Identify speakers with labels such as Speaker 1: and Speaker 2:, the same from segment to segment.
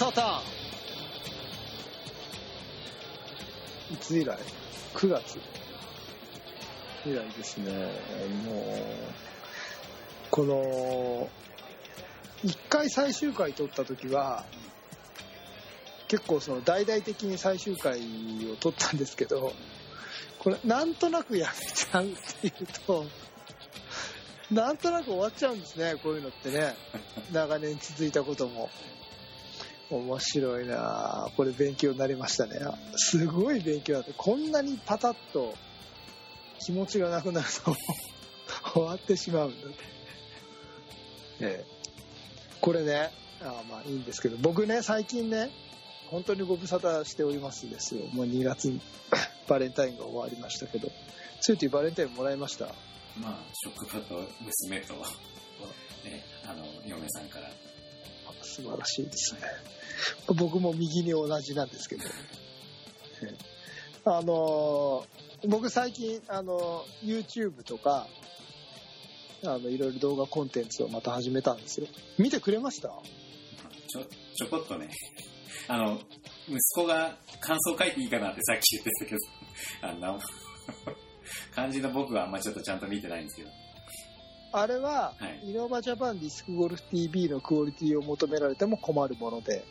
Speaker 1: 無沙汰いつ以来 ?9 月以来ですね。もう、この、一回最終回撮った時は、結構その大々的に最終回を撮ったんですけど、これなんとなくやめちゃうっていうと、なんとなく終わっちゃうんですね、こういうのってね。長年続いたことも。面白いなこれ勉強になりましたね。すごい勉強だって。こんなにパタッと気持ちがなくなると 終わってしまうんだって。ええ、これね、あまあいいんですけど、僕ね、最近ね、本当にご無沙汰しておりますですよ。もう2月に バレンタインが終わりましたけど。ついてバレンタインもらいました？
Speaker 2: まあ、職場と娘と、ね、あの、嫁さんから。
Speaker 1: 素晴らしいですね。僕も右に同じなんですけど。あの僕最近、あの YouTube とか、あの、いろいろ動画コンテンツをまた始めたんですよ。見てくれました？
Speaker 2: ちょ、ちょこっとね、あの、息子が感想書いていいかなってさっき言ってたけど、あんな、感じの僕はあんまちょっとちゃんと見てないんですけど。
Speaker 1: あれは、
Speaker 2: はい。
Speaker 1: イノバジャパンディスクゴルフ TV のクオリティを求められても困るもので、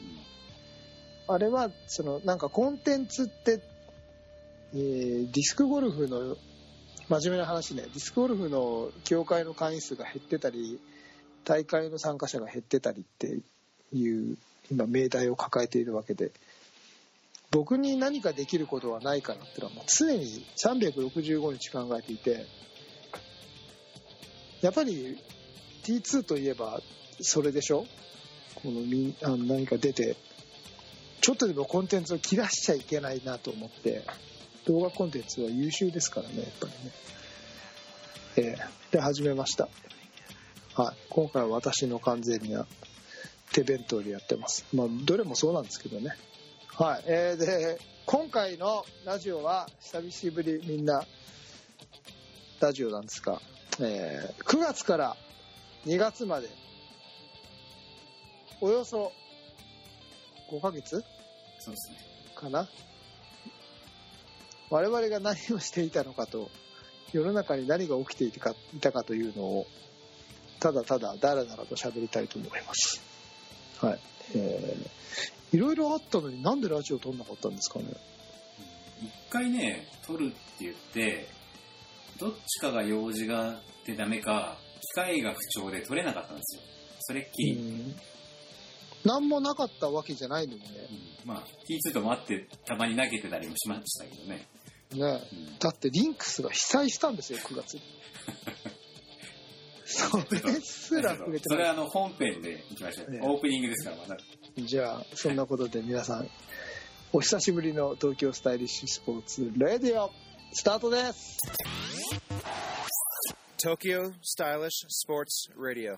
Speaker 1: あれは、その、なんかコンテンツって、えーディスクゴルフの、真面目な話ね、ディスクゴルフの協会の会員数が減ってたり、大会の参加者が減ってたりっていう、今、命題を抱えているわけで、僕に何かできることはないかなっていうのは、もう常に365日考えていて、やっぱり T2 といえばそれでしょ？このみあの何か出て。ちょっとでもコンテンツを切らしちゃいけないなと思って。動画コンテンツは優秀ですからねやっぱりね。えーで始めました。はい。今回は私の完全には手弁当でやってます。まあどれもそうなんですけどね。はい。えーで今回のラジオは久しぶりみんなラジオなんですが、えー9月から2月まで。およそ5ヶ月
Speaker 2: そうですね。
Speaker 1: かな。我々が何をしていたのかと世の中に何が起きていたかいたかというのをただただだらだらと喋りたいと思います。はい。えー、いろいろあったのになんでラジオ撮んなかったんですかね。
Speaker 2: 一回ね、取るって言って、どっちかが用事があってダメか、機械が不調で取れなかったんですよ。それっきり。
Speaker 1: うん何もなかったわけじゃないのにね
Speaker 2: うんまあ、T2 ともあってたまに投げてたりもしましたけどね。
Speaker 1: ね
Speaker 2: うん
Speaker 1: だってリンクスが被災したんですよ9月に それすら触れて
Speaker 2: それ
Speaker 1: な
Speaker 2: はあの本編でいきましょう。
Speaker 1: ね
Speaker 2: オープニングですから、まだ。
Speaker 1: いじゃあそんなことで皆さんお久しぶりの東京スタイリッシュスポーツレディオ スタートです
Speaker 3: Tokyo Stylish Sports Radio.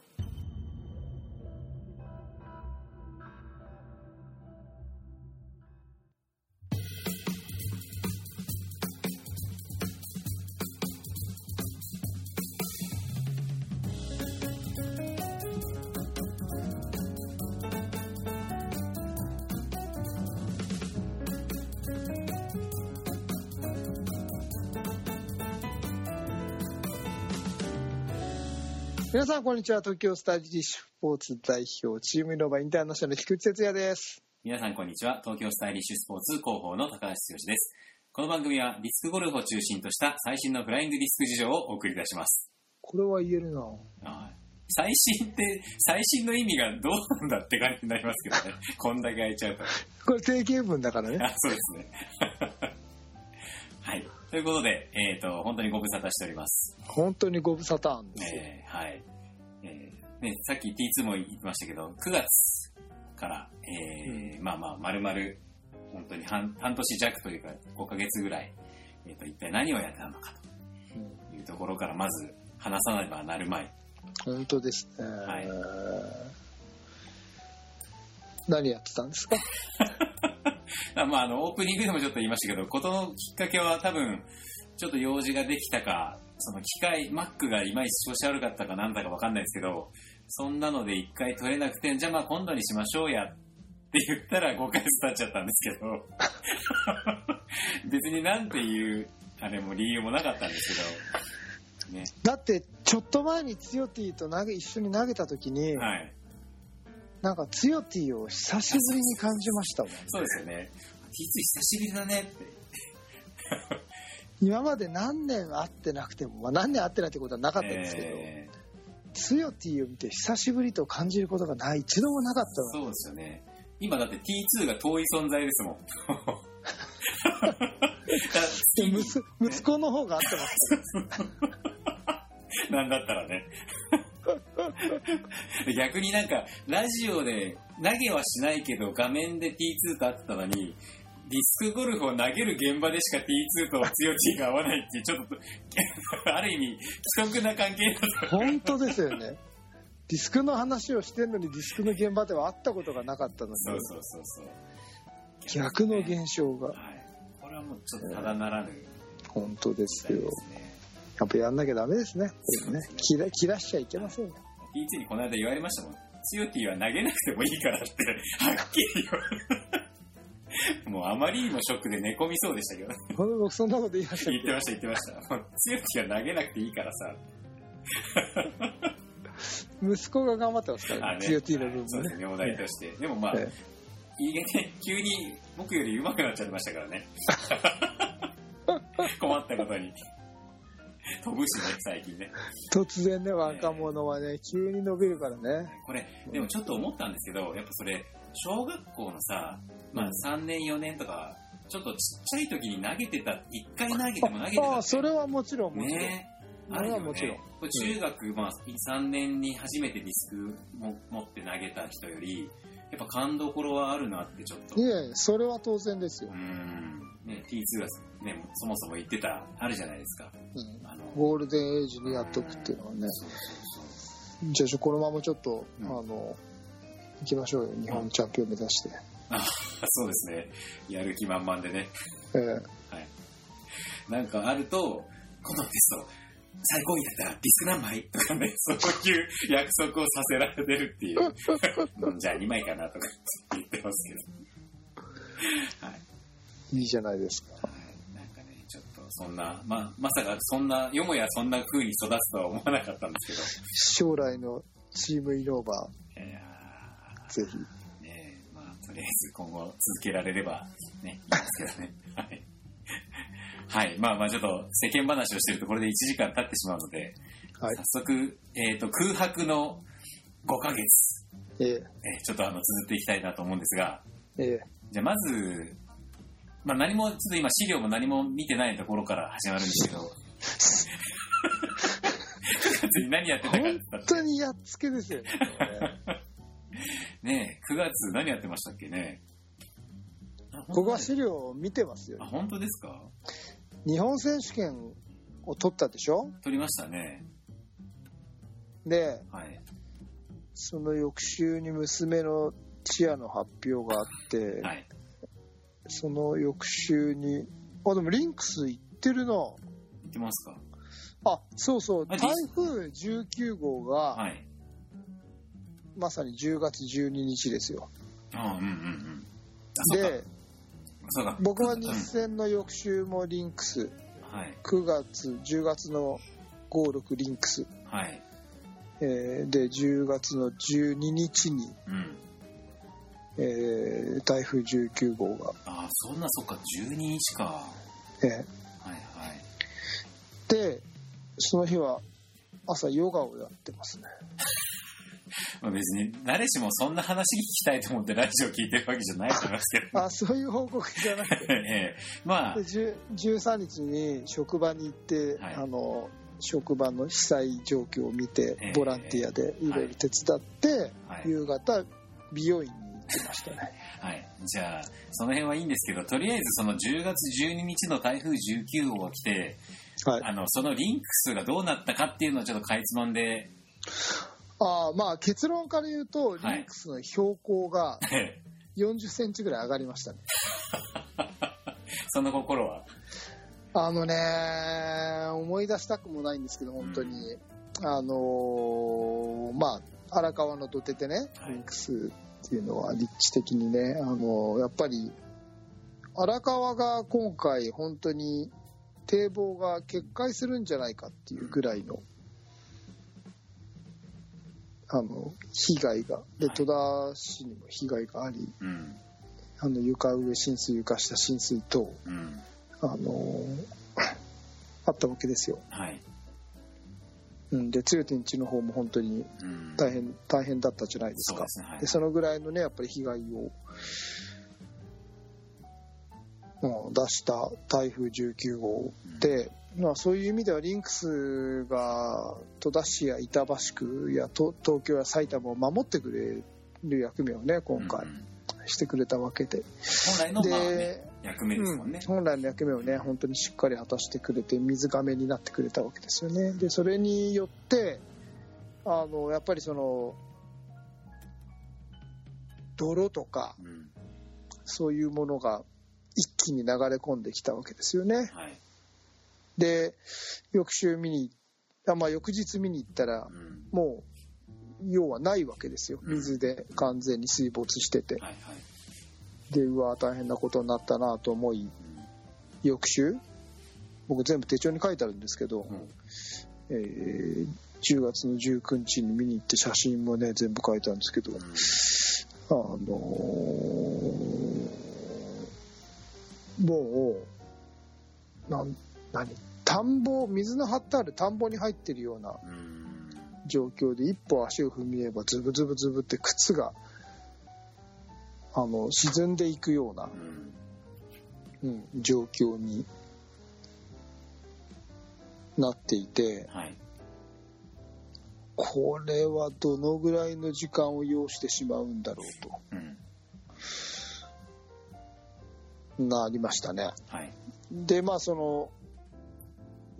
Speaker 1: さんこんにちは東京スタイリッシュスポーツ代表チームイノバインターナショナル菊池哲也です
Speaker 2: 皆さんこんにちは。東京スタイリッシュスポーツ広報の高橋剛です。この番組はディスクゴルフを中心とした最新のフライングディスク事情をお送り出します。
Speaker 1: これは言えるな
Speaker 2: はい最新って、最新の意味がどうなんだって感じになりますけどね。こんだけ空いちゃうと。
Speaker 1: これ定型文だからね
Speaker 2: あ、そうですね。はい。ということで、えっ、と、本当にご無沙汰しております。
Speaker 1: 本当にご無沙汰なんですよ、
Speaker 2: えーはい。えーね、さっき T2 も言ってましたけど、9月から、えーまあまあ、まるまる、本当に半半年弱というか、5ヶ月ぐらい、えっ、と、一体何をやってたのかというところから、まず話さねばなるまい。
Speaker 1: 本当ですね、
Speaker 2: はい。
Speaker 1: 何やってたんですか？
Speaker 2: あ まあ、あの、オープニングでもちょっと言いましたけど、ことのきっかけは多分、ちょっと用事ができたか、その機械、Mac がいまいち調子悪かったかなんだかわかんないですけど、そんなので一回取れなくて、じゃあまあ今度にしましょうやっって言ったら5ヶ月経っちゃったんですけど、別になんていう、あれも理由もなかったんですけど、ね。
Speaker 1: だって、ちょっと前にツヨティと投げ一緒に投げた時に、
Speaker 2: はい。
Speaker 1: なんかツヨティを久しぶりに感じましたもん。
Speaker 2: そうですよね。T2 久しぶりだねって。
Speaker 1: 今まで何年会ってなくても、まあ、何年会ってないってことはなかったんですけど、
Speaker 2: えー
Speaker 1: ツヨティを見て久しぶりと感じることがない、一度もなかったの。
Speaker 2: そうですよね。今だって T2 が遠い存在ですもん。
Speaker 1: 息 息子の方が合ってます。
Speaker 2: なんだったらね。逆になんか、ラジオで投げはしないけど、画面で T2 と会ってたのに、ディスクゴルフを投げる現場でしか T2 と強チが合わないっていう、ちょっと、ある意味、規則な関係だと。
Speaker 1: 本当ですよね。ディスクの話をしてんのにディスクの現場では会ったことがなかったのに、
Speaker 2: そうそうそうそう。
Speaker 1: 逆の現象が。
Speaker 2: はい。これはもうちょっとただならぬ
Speaker 1: 本当ですよ。やっぱやんなきゃダメですね。ね切ら切らしちゃいけませんよ。
Speaker 2: T2 にこの間言われましたもん。強ティは投げなくてもいいからって、はっきり言われた。もうあまりにもショックで寝込みそうでしたけど。
Speaker 1: 僕 そんなこと言いましたっ
Speaker 2: 言ってました言ってました。もう強ティは投げなくていいからさ。
Speaker 1: け 息子が頑張ってますからね。COT の部分もね。
Speaker 2: そうですね、お題として。でもまあ、
Speaker 1: え
Speaker 2: いいね、急に僕より上手くなっちゃいましたからね。困ったことに。飛ぶしね、最近ね。
Speaker 1: 突然ね、若者はね、急に伸びるからね。
Speaker 2: これ、でもちょっと思ったんですけど、やっぱそれ、小学校のさ、まあ3年4年とか、ちょっとちっちゃい時に投げてた、一回投げても投げてた
Speaker 1: ああ、それはもちろん、もちろん。
Speaker 2: ね
Speaker 1: それはもちろん。
Speaker 2: これ中学、まあ、3年に初めてディスクも持って投げた人より、やっぱ感動ころはあるなってちょっと。
Speaker 1: いえ、それは当然ですよ
Speaker 2: う。ん。ね、T2 がね、そもそも言ってた、あるじゃないですか。
Speaker 1: うん
Speaker 2: あの、
Speaker 1: ゴールデンエイジにやっとくっていうのはね。じゃあ、このままちょっと、
Speaker 2: うん
Speaker 1: あの、行きましょうよ。日本チャンピオン目指して。
Speaker 2: そ うそうですね。やる気満々でね。
Speaker 1: ええ
Speaker 2: はい。なんかあると、このテスト、最高位だったらディスク何枚とかね、そういう約束をさせられてるっていう。うんじゃあ2枚かなとか言ってますけど。はい。
Speaker 1: いいじゃないですか。
Speaker 2: はいなんかね、ちょっとそんな、まあ、まさかそんな、よもやそんな風に育つとは思わなかったんです
Speaker 1: 将来のチームイノーバ
Speaker 2: けど、いや
Speaker 1: ー、ぜひ。
Speaker 2: ーねまあ、とりあえず今後続けられればね、いいんですけどね。はい。はい。まあまあちょっと世間話をしてるとこれで1時間経ってしまうので、
Speaker 1: はい。
Speaker 2: 早速、えっ、と、空白の5ヶ月、
Speaker 1: ええ
Speaker 2: えーちょっとあの、綴っていきたいなと思うんですが、
Speaker 1: ええ
Speaker 2: じゃあまず、まあ何も、ちょっと今資料も何も見てないところから始まるんですけど、9月に何やってたか
Speaker 1: 本当にやっつけですよね。ね
Speaker 2: ねえ、9月何やってましたっけね？あ
Speaker 1: 僕は資料を見てますよ
Speaker 2: あ、。本当ですか？
Speaker 1: 日本選手権を取ったでしょ？
Speaker 2: 撮りましたね。
Speaker 1: で、
Speaker 2: はい。
Speaker 1: その翌週に娘のチアの発表があって、
Speaker 2: はい。
Speaker 1: その翌週に、あ、でもリンクス行ってるな。
Speaker 2: 行ってますか？
Speaker 1: あ、そうそう、
Speaker 2: あ
Speaker 1: 台風19号が、
Speaker 2: はい。
Speaker 1: まさに10月12日ですよ。
Speaker 2: あうんうんうん。うか。
Speaker 1: で。僕は
Speaker 2: うん
Speaker 1: 日戦の翌週もリンクス、
Speaker 2: はい。
Speaker 1: 9月、10月の5、6リンクス、
Speaker 2: はい。
Speaker 1: えーで、10月の12日に、
Speaker 2: うん。
Speaker 1: えー台風19号が、
Speaker 2: あ、そんな、そっか、12日か。
Speaker 1: え
Speaker 2: はいはい。
Speaker 1: ーで、その日は朝ヨガをやってますね。
Speaker 2: まあ、別に誰しもそんな話聞きたいと思ってラジオ聞いてるわけじゃないと思いますけど。
Speaker 1: あ、そういう報告じゃなくて。
Speaker 2: ええまあ
Speaker 1: で、10 13日に職場に行って、
Speaker 2: はい
Speaker 1: あの職場の被災状況を見て、
Speaker 2: ええ
Speaker 1: ボランティアでいろいろ手伝って、
Speaker 2: はい
Speaker 1: 夕方美容院に行ってましたね。
Speaker 2: はい。じゃあ、その辺はいいんですけど、とりあえずその10月12日の台風19号が来て、
Speaker 1: はい。
Speaker 2: あの、そのリンクスがどうなったかっていうのをちょっとかいつまんで、
Speaker 1: ああまあ結論から言うと、
Speaker 2: はい
Speaker 1: リンクスの標高が
Speaker 2: ええ
Speaker 1: 40センチぐらい上がりましたね。
Speaker 2: その心は？
Speaker 1: あのね、思い出したくもないんですけど、本当に。あのーまあ、荒川の土手でね、
Speaker 2: はい
Speaker 1: リンクスっていうのは立地的にね、あのーやっぱり、荒川が今回本当に堤防が決壊するんじゃないかっていうぐらいの、あの、被害が、で、
Speaker 2: はい
Speaker 1: 戸田市にも被害があり、
Speaker 2: うん。
Speaker 1: あの、床上浸水、床下浸水等、
Speaker 2: うん。
Speaker 1: あのーあったわけですよ。
Speaker 2: はい。
Speaker 1: うん、で、強天地の方も本当に
Speaker 2: うん。
Speaker 1: 大変、大変だったじゃないですか
Speaker 2: そうで。すね。はい
Speaker 1: で。そのぐらいのね、やっぱり被害を、うん出した台風19号で、まあ、そういう意味ではリンクスが戸田市や板橋区やと東京や埼玉を守ってくれる役目をね、今回
Speaker 2: うん
Speaker 1: してくれたわけで。
Speaker 2: 本来の、まあね、
Speaker 1: で、
Speaker 2: 役目ですもんね。
Speaker 1: うん本来の役目をね本当にしっかり果たしてくれて水がめになってくれたわけですよねでそれによってあのやっぱりその泥とか
Speaker 2: うん。
Speaker 1: そういうものが一気に流れ込んできたわけですよね
Speaker 2: はい。
Speaker 1: で翌週見にあまあ翌日見に行ったら
Speaker 2: うん。
Speaker 1: もう要はないわけですよ
Speaker 2: うん
Speaker 1: 水で完全に水没してて
Speaker 2: はいはい。
Speaker 1: でうわ大変なことになったなと思い翌週僕全部手帳に書いてあるんですけど、
Speaker 2: うん。うん
Speaker 1: えー10月の19日に見に行って写真もね全部書いてあるんですけど、あのーもうなん何？田んぼ水の張ってある田んぼに入ってるような
Speaker 2: うん。
Speaker 1: 状況で一歩足を踏み入ればズブズブズブって靴があの沈んでいくような
Speaker 2: う、ん。
Speaker 1: うん、状況になっていて
Speaker 2: はい。
Speaker 1: これはどのぐらいの時間を要してしまうんだろう
Speaker 2: うん。
Speaker 1: となりましたね
Speaker 2: はい。
Speaker 1: でまあその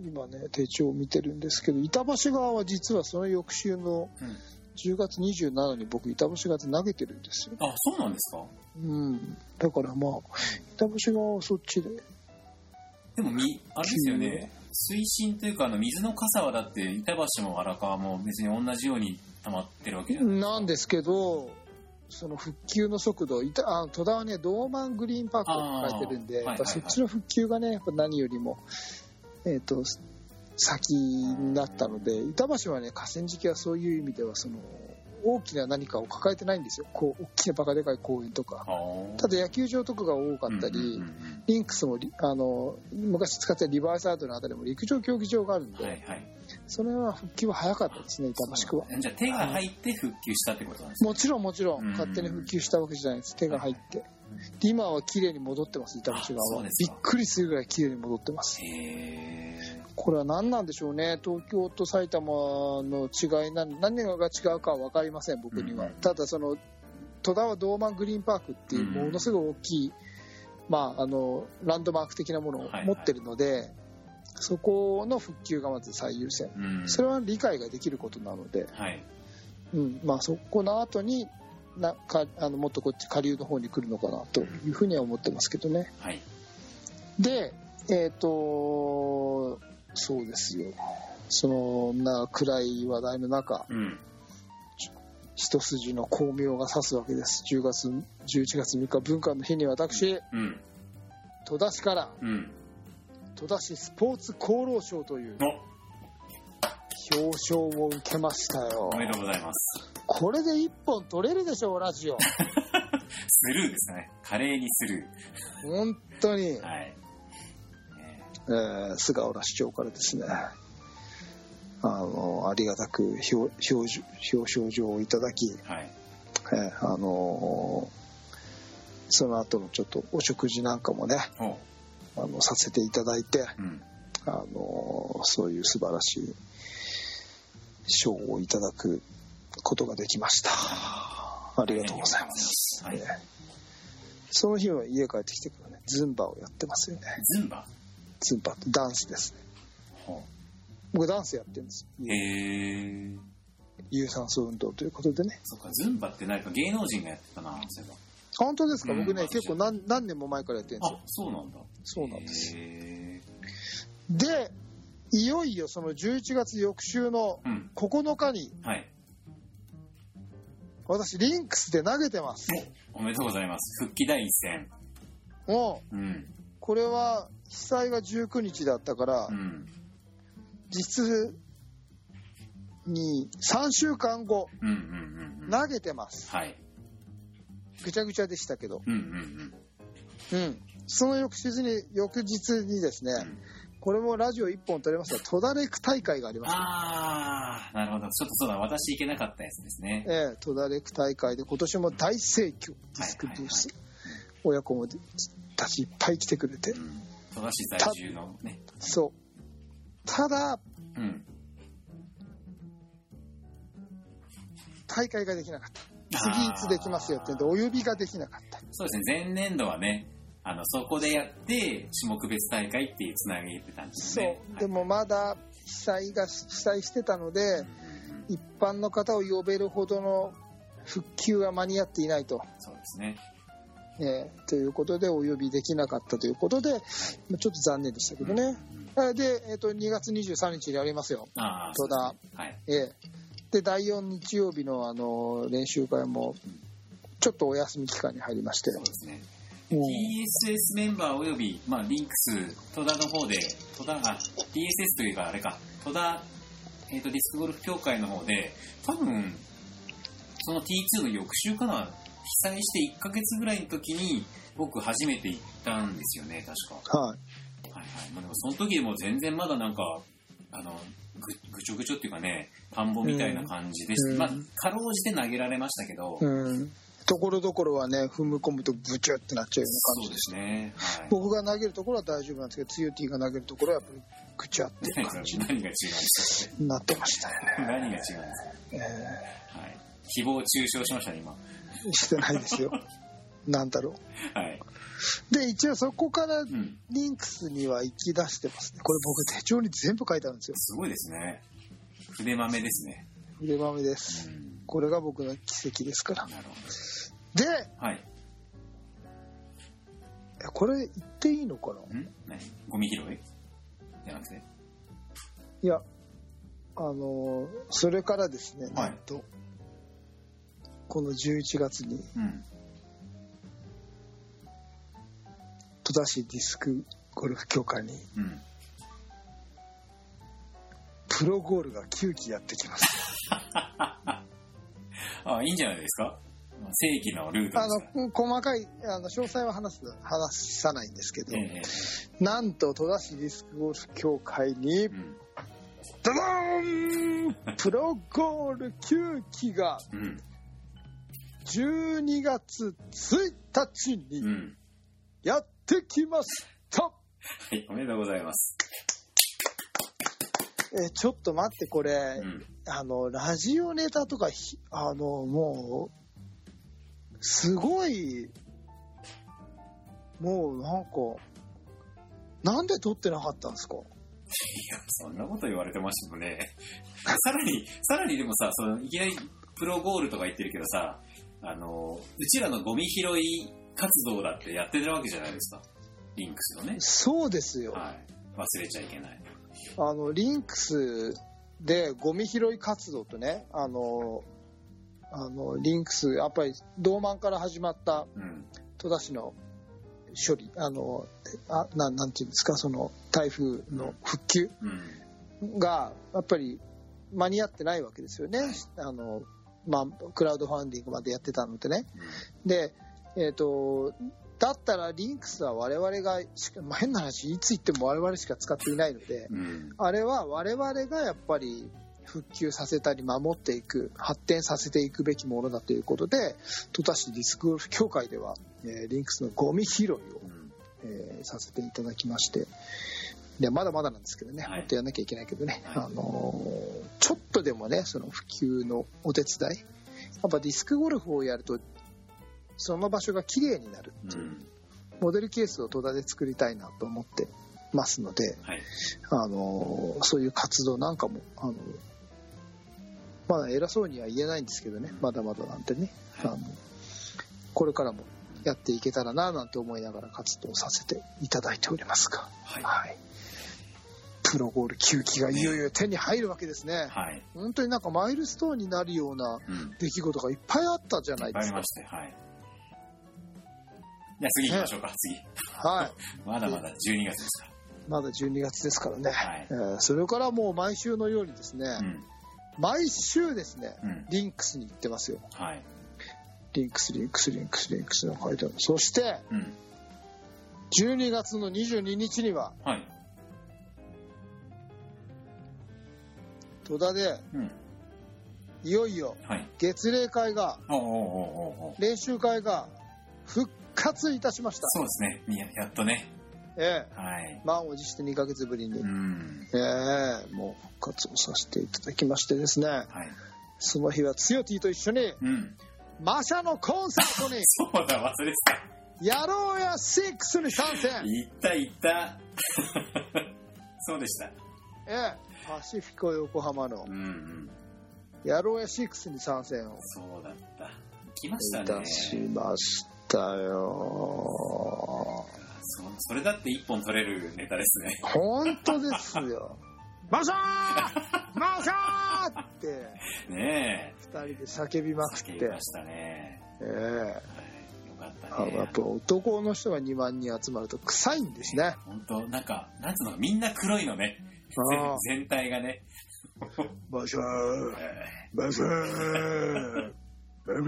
Speaker 1: 今ね手帳を見てるんですけど板橋側は実はその翌週の
Speaker 2: うん。
Speaker 1: 10月27に僕板橋側で投げてるんですよ、
Speaker 2: あ、そうなんですか？
Speaker 1: うん、だからまあ板橋側はそっちで。
Speaker 2: でもみ、あれですよね。水深というか、あの、水の傘はだって、板橋も荒川も別に同じように溜まってるわけじゃない
Speaker 1: なんですけどその復旧の速度いたあ戸田はねドーマングリーンパークを書いてるんでやっぱそっちの復旧がねやっぱ何よりも、えー、と先になったので板橋はね河川敷はそういう意味ではその大きな何かを抱えてないんですよ。こう大きなバカでかい公園とか。
Speaker 2: はあ
Speaker 1: ただ野球場とかが多かったり、
Speaker 2: うんうんうん
Speaker 1: リンクスもリあの昔使ってたリバーサイドのあたりも陸上競技場があるんで、
Speaker 2: はいはい。
Speaker 1: それは復旧は早かったですね板橋区は。
Speaker 2: じゃあ手が入って復旧したってことなんですか
Speaker 1: もちろんもちろ
Speaker 2: うん。
Speaker 1: ん勝手に復旧したわけじゃないです。手が入って。で今は綺麗に戻ってます板橋側は。びっくりするぐらい綺麗に戻ってます。これは何なんでしょうね。東京と埼玉の違い何何が違うかは分かりません僕には、
Speaker 2: うん。
Speaker 1: ただその戸田はドーマングリーンパークっていう
Speaker 2: うん。
Speaker 1: ものすごい大きい、まあ、あのランドマーク的なものを持ってるので、そこの復旧がまず最優先。
Speaker 2: うん。
Speaker 1: それは理解ができることなので、
Speaker 2: はい。
Speaker 1: うん。まあ、そこの後になかあのもっとこっち下流の方に来るのかなというふうには思ってますけどね。
Speaker 2: はい。
Speaker 1: でえっ、とそうですよそんな暗い話題の中
Speaker 2: うん。
Speaker 1: 一筋の光明が差すわけです10月11月3日文化の日に私
Speaker 2: うん。
Speaker 1: 戸田市から
Speaker 2: うん。
Speaker 1: 戸田市スポーツ功労賞という
Speaker 2: お
Speaker 1: 表彰を受けましたよ
Speaker 2: おめでとうございます。
Speaker 1: これで一本取れるでしょうラジオ
Speaker 2: スルーですね。華麗にスル
Speaker 1: 本当に
Speaker 2: ー。はい。え
Speaker 1: えー菅原市長からですねあのありがたく表彰状をいただき、
Speaker 2: ーはい。
Speaker 1: えーあのその後のちょっとお食事なんかもね
Speaker 2: お
Speaker 1: あのさせていただいて、
Speaker 2: うん。
Speaker 1: あのそういう素晴らしい賞をいただくことができました。ありがとうございます、
Speaker 2: はい。
Speaker 1: えーその日は家帰ってきてからねズンバをやってますよね。
Speaker 2: ズンバ？
Speaker 1: ズンバってダンスですね
Speaker 2: ほ
Speaker 1: 僕ダンスやってるんです
Speaker 2: へえ。
Speaker 1: 有酸素運動ということでね
Speaker 2: そっか、ズンバって何か芸能人がやってたな、そういえ
Speaker 1: 本当ですか、
Speaker 2: うん
Speaker 1: 僕ね結構何何年も前からやってるん
Speaker 2: ば。
Speaker 1: ですよ
Speaker 2: あ、そうなんだ。
Speaker 1: そうなんです
Speaker 2: へ
Speaker 1: でいよいよその11月翌週の
Speaker 2: うん。
Speaker 1: 9日に
Speaker 2: はい。
Speaker 1: 私リンクスで投げてます
Speaker 2: おめでとうございます。復帰第一戦。
Speaker 1: もう
Speaker 2: うん。
Speaker 1: これは被災が19日だったから、
Speaker 2: うん。
Speaker 1: 実に3週間後
Speaker 2: うんうんうんうん。
Speaker 1: 投げてます
Speaker 2: はい。
Speaker 1: ぐちゃぐちゃでしたけど、
Speaker 2: うんうん
Speaker 1: うん、その翌日に翌日にですね、
Speaker 2: うん
Speaker 1: これもラジオ1本取れますが戸田レック大会があり
Speaker 2: うん。
Speaker 1: ます
Speaker 2: あー、なるほど。ちょっとそうだ、私行けなかったやつですね。
Speaker 1: ええ戸田レック大会で今年も大盛況ディスクブース、親子もたちいっぱい来てくれて
Speaker 2: うん。戸田市在住のね。
Speaker 1: そう。ただ
Speaker 2: うん。
Speaker 1: 大会ができなかった。次いつできますよってんでお呼びができなかった。
Speaker 2: そうですね、前年度はね、あの、そこでやって、種目別大会っていうつなげてたんです
Speaker 1: そう、
Speaker 2: よね。
Speaker 1: でもまだ被災が被災してたので
Speaker 2: うん。
Speaker 1: 一般の方を呼べるほどの復旧は間に合っていないと、
Speaker 2: そうですね。
Speaker 1: えーということでお呼びできなかったということで、まあちょっと残念でしたけどね、えーで、えー、と2月23日にやりますよ、
Speaker 2: ああ、
Speaker 1: 戸田
Speaker 2: はい。
Speaker 1: えー。で第4日曜日のあの練習会もちょっとお休み期間に入りまして、
Speaker 2: そうですね。
Speaker 1: うん。
Speaker 2: TSS メンバーおよび、まあ、リンクス、戸田の方で、戸田、あ、TSS というか、あれか、戸田、えっ、と、ディスクゴルフ協会の方で、多分、その T2 の翌週かな、被災して1ヶ月ぐらいの時に、僕初めて行ったんですよね、確か。
Speaker 1: はい
Speaker 2: はいはい。まあ、でもその時でも全然まだなんか、あの、ぐぐちょぐちょっていうかね、田んぼみたいな感じでした。
Speaker 1: うん
Speaker 2: まあ、かろうじて投げられましたけど、
Speaker 1: うん、ところどころはね踏み込むとブチュってなっちゃうような
Speaker 2: そうで
Speaker 1: 感じです
Speaker 2: すね。はい。
Speaker 1: 僕が投げるところは大丈夫なんですけどつゆ T が投げるところはやっぱりぐちゃっていう感じ
Speaker 2: 何が違うんですか？
Speaker 1: になってましたよね、
Speaker 2: 何が違うんですか？
Speaker 1: え
Speaker 2: はい。誹謗中傷しましたね、今。
Speaker 1: ーしてないですよなんだろ
Speaker 2: はい。
Speaker 1: うで一応そこから
Speaker 2: うん。
Speaker 1: リンクスには行き出してますねこれ僕手帳に全部書いてあるんですよ
Speaker 2: すごいですね。筆豆ですね。
Speaker 1: 筆豆で
Speaker 2: う
Speaker 1: す
Speaker 2: ん。
Speaker 1: これが僕の奇跡ですから
Speaker 2: なるほ
Speaker 1: で
Speaker 2: ど。はい。
Speaker 1: えこれ言っていいのかな？ん？
Speaker 2: 何？ゴミ拾い？じゃなくて？
Speaker 1: いやあのそれからですね、
Speaker 2: はい
Speaker 1: なんとこの11月に
Speaker 2: うん。
Speaker 1: 戸田市ディスクゴルフ協会に
Speaker 2: うん。
Speaker 1: プロゴールが9期やってきます
Speaker 2: あ、いいんじゃないですか？正規のルート
Speaker 1: あ。の細かいあの詳細は話す話さないんですけど、
Speaker 2: え
Speaker 1: なんと戸田市ディスクゴルフ協会に
Speaker 2: えうん。
Speaker 1: ドドーンプロゴール9期が
Speaker 2: うん。
Speaker 1: 12月1日
Speaker 2: う
Speaker 1: に
Speaker 2: ん。
Speaker 1: やってきました、
Speaker 2: はい、おめでとうございます。
Speaker 1: えちょっと待ってこれ、
Speaker 2: うん。
Speaker 1: あのラジオネタとかひあのもうすごいもうなんかなんで撮ってなかったんですか？
Speaker 2: いや、そんなこと言われてましたもんね。さらに、さらにでもさ、そのいきなりプロゴールとか言ってるけどさ、あの、うちらのゴミ拾い活動だってやってるわけじゃないですか。リンクスのね。
Speaker 1: そうですよ
Speaker 2: はい。忘れちゃいけない。
Speaker 1: あのリンクスでゴミ拾い活動とねあのあのリンクスやっぱり道満から始まった
Speaker 2: うん。
Speaker 1: 戸田市の処理あのあななんていうんですかその台風の復旧
Speaker 2: うん。
Speaker 1: がやっぱり間に合ってないわけですよねあの、まあ、クラウドファンディングまでやってたのでねでえっ、とだったらリンクスは我々がしか、まあ、変な話いつ言っても我々しか使っていないので
Speaker 2: うん。うん。
Speaker 1: あれは我々がやっぱり復旧させたり守っていく発展させていくべきものだということで戸田市ディスクゴルフ協会では、えーリンクスのゴミ拾いを、
Speaker 2: うん
Speaker 1: えーさせていただきましてでまだまだなんですけどね、
Speaker 2: はい。
Speaker 1: もっとやんなきゃいけないけどね、
Speaker 2: はい。
Speaker 1: あのーちょっとでもねその普及のお手伝い。やっぱディスクゴルフをやるとその場所が綺麗になるっていう、
Speaker 2: うん。
Speaker 1: モデルケースを戸田で作りたいなと思ってますので、
Speaker 2: はい。
Speaker 1: あのそういう活動なんかもあのまだ偉そうには言えないんですけどねまだまだなんてね、
Speaker 2: はい。
Speaker 1: あのこれからもやっていけたらななんて思いながら活動させていただいておりますが、
Speaker 2: はい。
Speaker 1: はい、ププロゴール9期がいよいよ手に入るわけですね。
Speaker 2: はい。
Speaker 1: 本当になんかマイルストーンになるような
Speaker 2: うん。
Speaker 1: 出来事がいっぱいあったじゃないですか
Speaker 2: いっぱいありま。して、はい。じゃあ次行きましょうか、次。
Speaker 1: はい。
Speaker 2: まだまだ12月ですか
Speaker 1: まだ12月ですからね。
Speaker 2: はい
Speaker 1: えーそれからもう毎週のようにですね、
Speaker 2: ら。うん。
Speaker 1: 毎週ですね、
Speaker 2: うん。
Speaker 1: リンクスに行ってますよ。
Speaker 2: はい。
Speaker 1: リンクス、リンクス、リンクス、リンクスの書いてある。そして、
Speaker 2: うん。
Speaker 1: 12月の22日には、
Speaker 2: はい。
Speaker 1: 戸田で、
Speaker 2: うん。
Speaker 1: いよいよ
Speaker 2: はい。
Speaker 1: 月例会が、練習会が復活いたしました。
Speaker 2: そうですね。みややっとね。
Speaker 1: ええ
Speaker 2: はい。
Speaker 1: 満を持して2ヶ月ぶりに、
Speaker 2: うん。
Speaker 1: ええもう復活をさせていただきましてですね、
Speaker 2: はい。
Speaker 1: その日はつよティと一緒に、
Speaker 2: うん。
Speaker 1: マシャのコンサートに、
Speaker 2: そうだ、忘れてた。
Speaker 1: やろうや6に参戦
Speaker 2: 行った行った。そうでした。
Speaker 1: ええパシフィコ横浜の
Speaker 2: うんうん。
Speaker 1: やろうや6に参戦を
Speaker 2: そうだった。来ました
Speaker 1: い
Speaker 2: ね。
Speaker 1: たしましたよ。
Speaker 2: そそれだって一本取れるネタですね。
Speaker 1: 本当ですよ。マシャーマシャーって
Speaker 2: ね
Speaker 1: 二人で叫び
Speaker 2: え。
Speaker 1: まくって
Speaker 2: 叫びま、したね。
Speaker 1: ええ
Speaker 2: はい。よかったね。
Speaker 1: あのやっぱ男の人が2万人集まると臭いんですね。
Speaker 2: 本当なんか、なんつうの、みんな黒いのね。全全体がね。
Speaker 1: マシャー。マシャーマシャー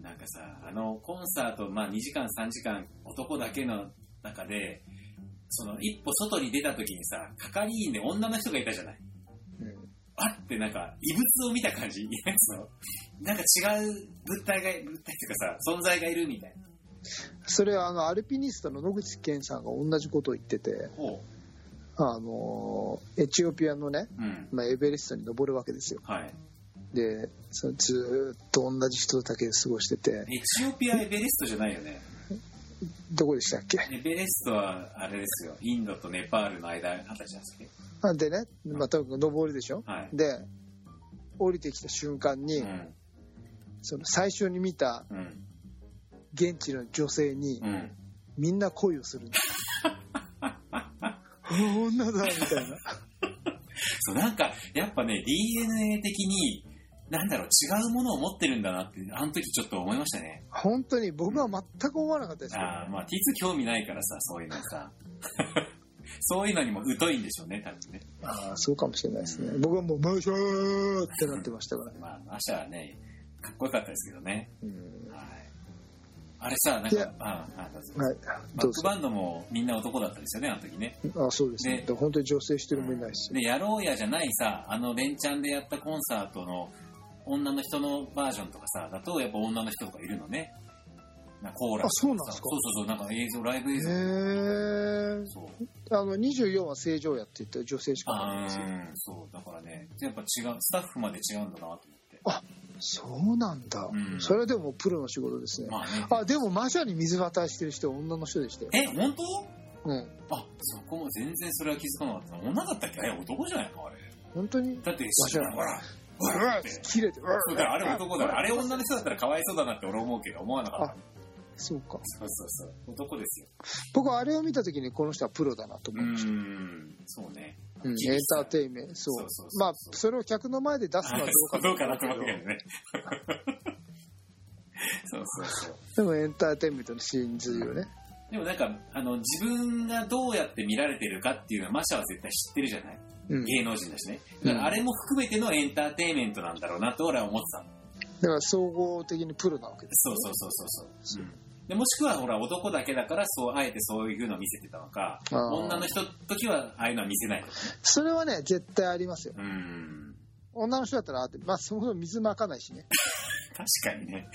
Speaker 2: なんかさ、あの、コンサート、まあ2時間3時間男だけの中で、その一歩外に出た時にさ、係員で女の人がいたじゃない。
Speaker 1: うん。
Speaker 2: あってなんか異物を見た感じ。なんか違う物体が、物体っていうかさ、存在がいるみたいな。
Speaker 1: それはあのアルピニストの野口健さんが同じことを言ってて、
Speaker 2: ほ
Speaker 1: あのエチオピアのね、
Speaker 2: う。うん。
Speaker 1: まあ、エベレストに登るわけですよ。
Speaker 2: はい。
Speaker 1: で、そのずーっと同じ人だけで過ごしてて、
Speaker 2: エチオピアエベレストじゃないよね。
Speaker 1: どこでしたっけ？
Speaker 2: エベレストはあれですよ。インドとネパールの間あたりじゃないですか。
Speaker 1: でね、まあ、とにかく登るでしょ？
Speaker 2: はい。
Speaker 1: で、降りてきた瞬間に、
Speaker 2: うん。
Speaker 1: その最初に見た
Speaker 2: うん。
Speaker 1: 現地の女性に
Speaker 2: うん。
Speaker 1: みんな恋をするんだ。お女だみたいな。
Speaker 2: そう、なんか、やっぱね、DNA 的に、なんだろう、違うものを持ってるんだなって、あの時ちょっと思いましたね。
Speaker 1: 本当に僕は全く思わなかったですけど、
Speaker 2: ああ、まあ、T2 興味ないからさ、そういうのさ。そういうのにも疎いんでしょうね、多分ね。
Speaker 1: ああそうかもしれないですね。僕はもう、マーシャーってなってましたから。
Speaker 2: まあ、マシャはね、かっこよかったですけどね。
Speaker 1: うん
Speaker 2: はい。あれさ、なんか、ああ、
Speaker 1: はい、
Speaker 2: バ。ックバンドもみんな男だったんですよね、あの時ね。
Speaker 1: あそうですね。本当に女性一人もいないですよ。
Speaker 2: で、やろうやじゃないさ、あの連チャンでやったコンサートの女の人のバージョンとかさ、だとやっぱ女の人とかいるのね。なコーラスとかさ
Speaker 1: あそうなんですか
Speaker 2: そうそうそう、なんか映像、ライブ映像。
Speaker 1: へえ。
Speaker 2: そう。
Speaker 1: あの、24は正常やって言ったら女性しかいないん
Speaker 2: あ
Speaker 1: ですよ。
Speaker 2: ーそう、だからね、やっぱ違う、スタッフまで違うんだなと思って。
Speaker 1: そうなんだ、
Speaker 2: うん
Speaker 1: それでもプロの仕事ですね。
Speaker 2: まあね。
Speaker 1: あ、でもマシャに水渡してる人は女の人でしたよ。
Speaker 2: え、本当？
Speaker 1: うん。
Speaker 2: あ、そこも全然それは気づかなかったな。女だったっけ？え、男じゃないか、あれ。
Speaker 1: 本当に？
Speaker 2: だって、ほら、
Speaker 1: 切れて、
Speaker 2: そうだよ、あれ男だよ。あれ女の人だったらかわいそうだなって俺思うけど、思わなかった。
Speaker 1: そうか。
Speaker 2: そうそうそう。男ですよ。
Speaker 1: 僕はあれを見た時にこの人はプロだなと
Speaker 2: う
Speaker 1: 思いました。
Speaker 2: ーん、そうね。
Speaker 1: うん、エンターテインメント、そう。
Speaker 2: そうそうそう
Speaker 1: まあ、それを客の前で出すのはどうか
Speaker 2: どうかなと思ったけどね。そうそうそう。
Speaker 1: でもエンターテインメントの真髄よね。
Speaker 2: でもなんか、あの、自分がどうやって見られてるかっていうのはマシャは絶対知ってるじゃない？
Speaker 1: うん。
Speaker 2: 芸能人だしね。だからあれも含めてのエンターテインメントなんだろうなと俺は思ってたの。
Speaker 1: だから総合的にプロなわけです。
Speaker 2: そうそうそうそうそう。うんでもしくはほら男だけだからそうあえてそういうのを見せてたのか女の人の時はああいうのは見せないとか。ね
Speaker 1: それはね、絶対ありますよ。
Speaker 2: うん。
Speaker 1: 女の人だったらあって、まあ、そもそも水まかないしね。
Speaker 2: 確かにね。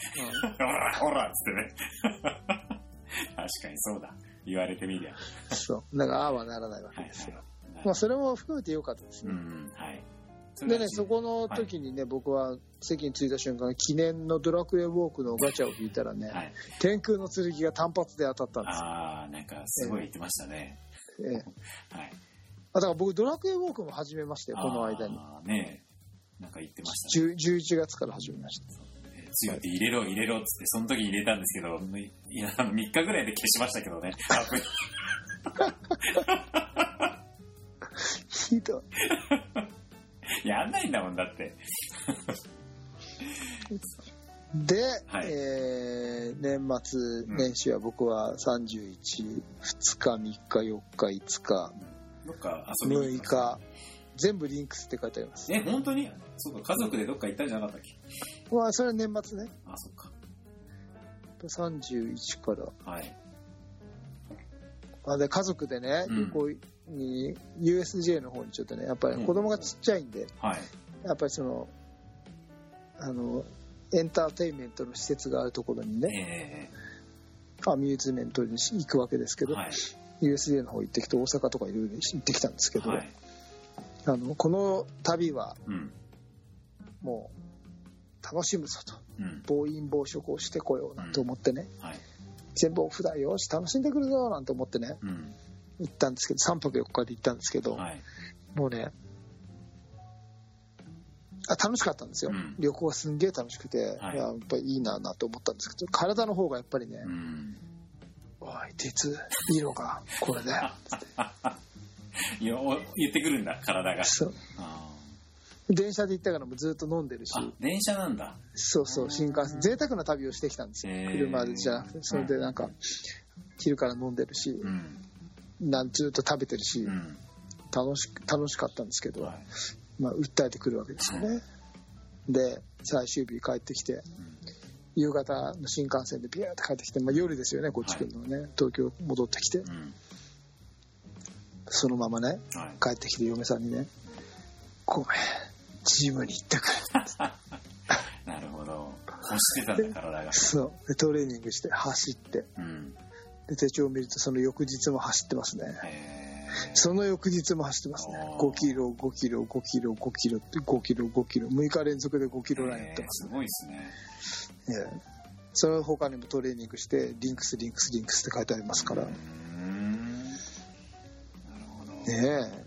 Speaker 1: うん。
Speaker 2: ほらほらっつってね。確かにそうだ。言われてみりゃ。
Speaker 1: そう。だから、ああはならないわけ
Speaker 2: はい
Speaker 1: ですよ。
Speaker 2: はい
Speaker 1: まあ、それも含めてよかったです
Speaker 2: う
Speaker 1: ね。
Speaker 2: ん。はい
Speaker 1: でね、そこの時にね、僕は席に着いた瞬間、記念のドラクエウォークのガチャを引いたらね、
Speaker 2: はい。
Speaker 1: 天空の剣が単発で当たったんです。よ。
Speaker 2: ああなんかすごい言ってましたね、
Speaker 1: ええ。
Speaker 2: はい。
Speaker 1: あだから僕、ドラクエウォークも始めましたよ、この間に。
Speaker 2: あーねなんか言ってましたね。
Speaker 1: 10 11月から始めました。
Speaker 2: 強って入れろ入れろっつってその時に入れたんですけどいや3日ぐらいで消しましたけどね。
Speaker 1: ひどい。
Speaker 2: やんないんだもんだって。
Speaker 1: で、
Speaker 2: はい
Speaker 1: えー年末
Speaker 2: ん
Speaker 1: 年始は僕は31、2日、3日、4日、5日、
Speaker 2: どっか遊びに
Speaker 1: 6
Speaker 2: 行きました
Speaker 1: 日、全部リンクスって書いてあります。
Speaker 2: え、本当に？そうか、家族でどっか行ったんじゃなかったっけ？
Speaker 1: まあ、それは年末ね。
Speaker 2: あ、そっか。
Speaker 1: 31から。
Speaker 2: はい。
Speaker 1: あで、家族でね、
Speaker 2: うん
Speaker 1: 旅行に、USJ の方にちょっとね、やっぱり子供がちっちゃいんで、
Speaker 2: はい。
Speaker 1: やっぱりその、あの、エンターテインメントの施設があるところにね、
Speaker 2: え
Speaker 1: アミューズメントに行くわけですけど、
Speaker 2: ーはい。
Speaker 1: USJ の方行ってきて大阪とかいろいろ行ってきたんですけど、
Speaker 2: はい。
Speaker 1: あのこの旅は
Speaker 2: うん。
Speaker 1: もう楽しむぞと
Speaker 2: うん。
Speaker 1: 暴飲暴食をしてこようなんて思ってね、
Speaker 2: はい。
Speaker 1: 全部オフだよし楽しんでくるぞなんて思ってね
Speaker 2: うん。
Speaker 1: 行ったんですけど3泊4日で行ったんですけど、
Speaker 2: はい。
Speaker 1: もうねあ楽しかったんですよ、
Speaker 2: うん。
Speaker 1: 旅行がすんげえ楽しくて、
Speaker 2: はい。
Speaker 1: いややっぱりいいななと思ったんですけど体の方がやっぱりね
Speaker 2: うん。
Speaker 1: 「おい鉄色がこれだよ
Speaker 2: いや、お言ってくるんだ、体が」。
Speaker 1: そう。
Speaker 2: あ
Speaker 1: 電車で行ったからもうずっと飲んでるし。
Speaker 2: 電車なんだ。
Speaker 1: そうそう新幹線。贅沢な旅をしてきたんですよ。車じゃ。なくてそれでなんか昼から飲んでるし。
Speaker 2: うん。
Speaker 1: なんずっと食べてるし
Speaker 2: うん。
Speaker 1: 楽し楽しかったんですけど、
Speaker 2: はい。
Speaker 1: まあ、訴えてくるわけですよねで最終日帰ってきて
Speaker 2: うん
Speaker 1: 夕方の新幹線でビューって帰ってきて、まあ、夜ですよねこっち来るのはね、東京戻ってきて
Speaker 2: うん。
Speaker 1: そのままね
Speaker 2: はい。
Speaker 1: 帰ってきて嫁さんにね「ごめんジムに行ってくる
Speaker 2: なるほど。欲してたんだ、体」が。
Speaker 1: そうでトレーニングして走って
Speaker 2: うん。
Speaker 1: で手帳を見るとその翌日も走ってますね。
Speaker 2: へ
Speaker 1: その翌日も走ってますね。
Speaker 2: おー。
Speaker 1: 5キロ5キロ5キロ5キロって5キロ5キロ。6日連続で5キロランやってます
Speaker 2: すごいですね。
Speaker 1: ええ。その他にもトレーニングしてリンクスリンクスリンクスって書いてありますから。
Speaker 2: なるほど。
Speaker 1: ねえ。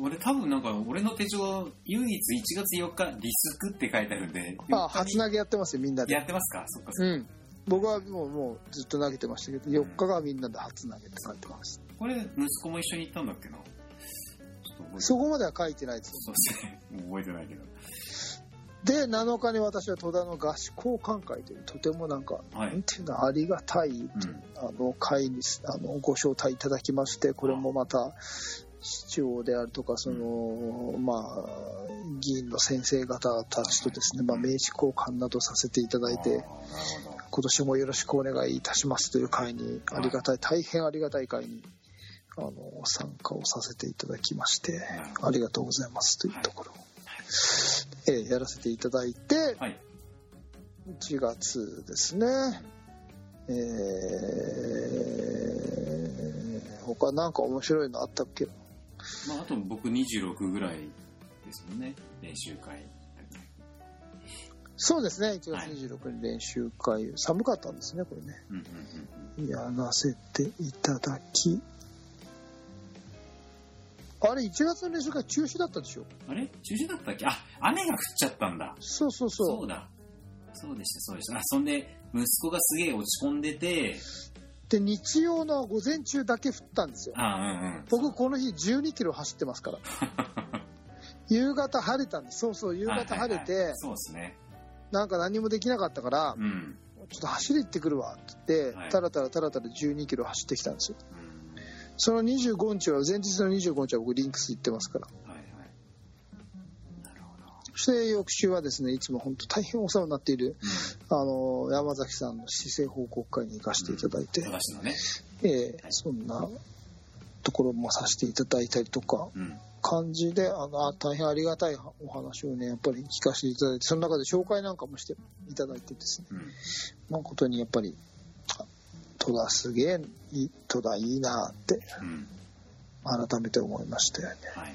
Speaker 2: 俺多分なんか俺の手帳唯一1月4日リンクスって書いてあるんで
Speaker 1: あ
Speaker 2: 4日に
Speaker 1: 初投げやってますよみんなで。
Speaker 2: やってますか？そっかそっか。
Speaker 1: うん僕はもうもうずっと投げてましたけど4日がみんなで初投げって書いてます
Speaker 2: これ息子も一緒に行ったんだっけな？ちょっと覚えて
Speaker 1: そこまでは書いてないです
Speaker 2: そうですね。もう覚えてないけど。
Speaker 1: で7日に私は戸田の合宿交換会というとてもなんか、
Speaker 2: はい。
Speaker 1: なんていうのありがたい、
Speaker 2: うん。
Speaker 1: あの会にあのご招待いただきましてこれもまた市長であるとかその、まあ議員の先生方たちとですね、まあ、名刺交換などさせていただいて
Speaker 2: あーなるほ
Speaker 1: 今年もよろしくお願いいたしますという会にありがたい大変ありがたい会にあの参加をさせていただきましてありがとうございますというところを、えーやらせていただいて
Speaker 2: どはい。
Speaker 1: 1月ですね。えー、他なんか面白いのあったっけ？
Speaker 2: まああと僕26ぐらいですもんね練習会
Speaker 1: そうですね。1月
Speaker 2: はい。
Speaker 1: 26日練習会、寒かったんですねこれね。
Speaker 2: うんうん
Speaker 1: やらせていただき。あれ1月の練習会中止だったでしょ？
Speaker 2: うんあれ？中止だったっけ？あ雨が降っちゃったんだ。
Speaker 1: そうそうそう。
Speaker 2: そうだ。そうでしたそうでした。あそんで息子がすげえ落ち込んでて。
Speaker 1: で日曜の午前中だけ降ったんですよ。
Speaker 2: あうんうん。
Speaker 1: 僕この日12キロ走ってますから。夕方晴れたんですそうそう夕方晴れて、
Speaker 2: はいはい。はいそうですね
Speaker 1: なんか何もできなかったから、
Speaker 2: うん。
Speaker 1: ちょっと走り行ってくるわって言って、
Speaker 2: はい。
Speaker 1: たらたらたらたら12キロ走ってきたんですよ。
Speaker 2: うん。
Speaker 1: その25日は前日の25日は僕リンクス行ってますから。
Speaker 2: はいはい。なるほど。
Speaker 1: そして翌週はですねいつも本当大変お世話になっているあの山崎さんの市政報告会に行かせていただいて、
Speaker 2: うん。
Speaker 1: ええそんなところもさせていただいたりとか
Speaker 2: うん。
Speaker 1: 感じであのあ大変ありがたいお話をねやっぱり聞かせていただいてその中で紹介なんかもしていただいてですね。
Speaker 2: うん。
Speaker 1: 誠にやっぱりあ戸田すげえいい戸田いいなって
Speaker 2: うん。
Speaker 1: 改めて思いましたよね
Speaker 2: はい。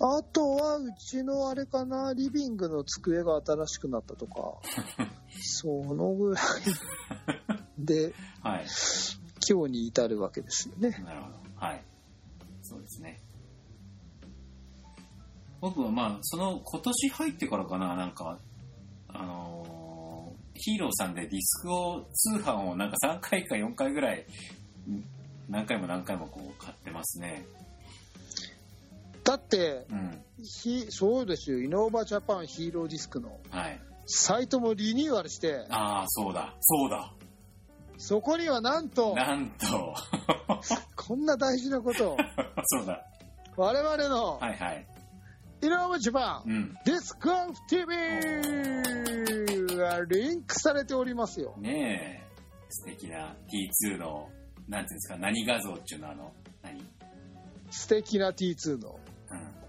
Speaker 1: あとはうちのあれかなリビングの机が新しくなったとか そのぐらいで
Speaker 2: はい
Speaker 1: 今日に至るわけですよね
Speaker 2: なるほどはいそうですね僕はまあその今年入ってからかななんかあのーヒーローさんでディスクを通販をなんか3回か4回ぐらいん何回も何回もこう買ってますね
Speaker 1: だって
Speaker 2: うん。
Speaker 1: ひそうですよイノーバジャパンヒーローディスクの
Speaker 2: はい。
Speaker 1: サイトもリニューアルして
Speaker 2: ああ、そうだ。そうだ。
Speaker 1: そこにはなんと
Speaker 2: なんと。
Speaker 1: こんな大事なことを
Speaker 2: そうだ。
Speaker 1: 我々の
Speaker 2: はいはい。
Speaker 1: イノーバジャパン
Speaker 2: うん。
Speaker 1: ディスクオフ TV がリンクされておりますよ
Speaker 2: ねえ。素敵な T2 の、なんていうんですか、何画像っていうのはあの、何？うん。
Speaker 1: 素敵な T2 の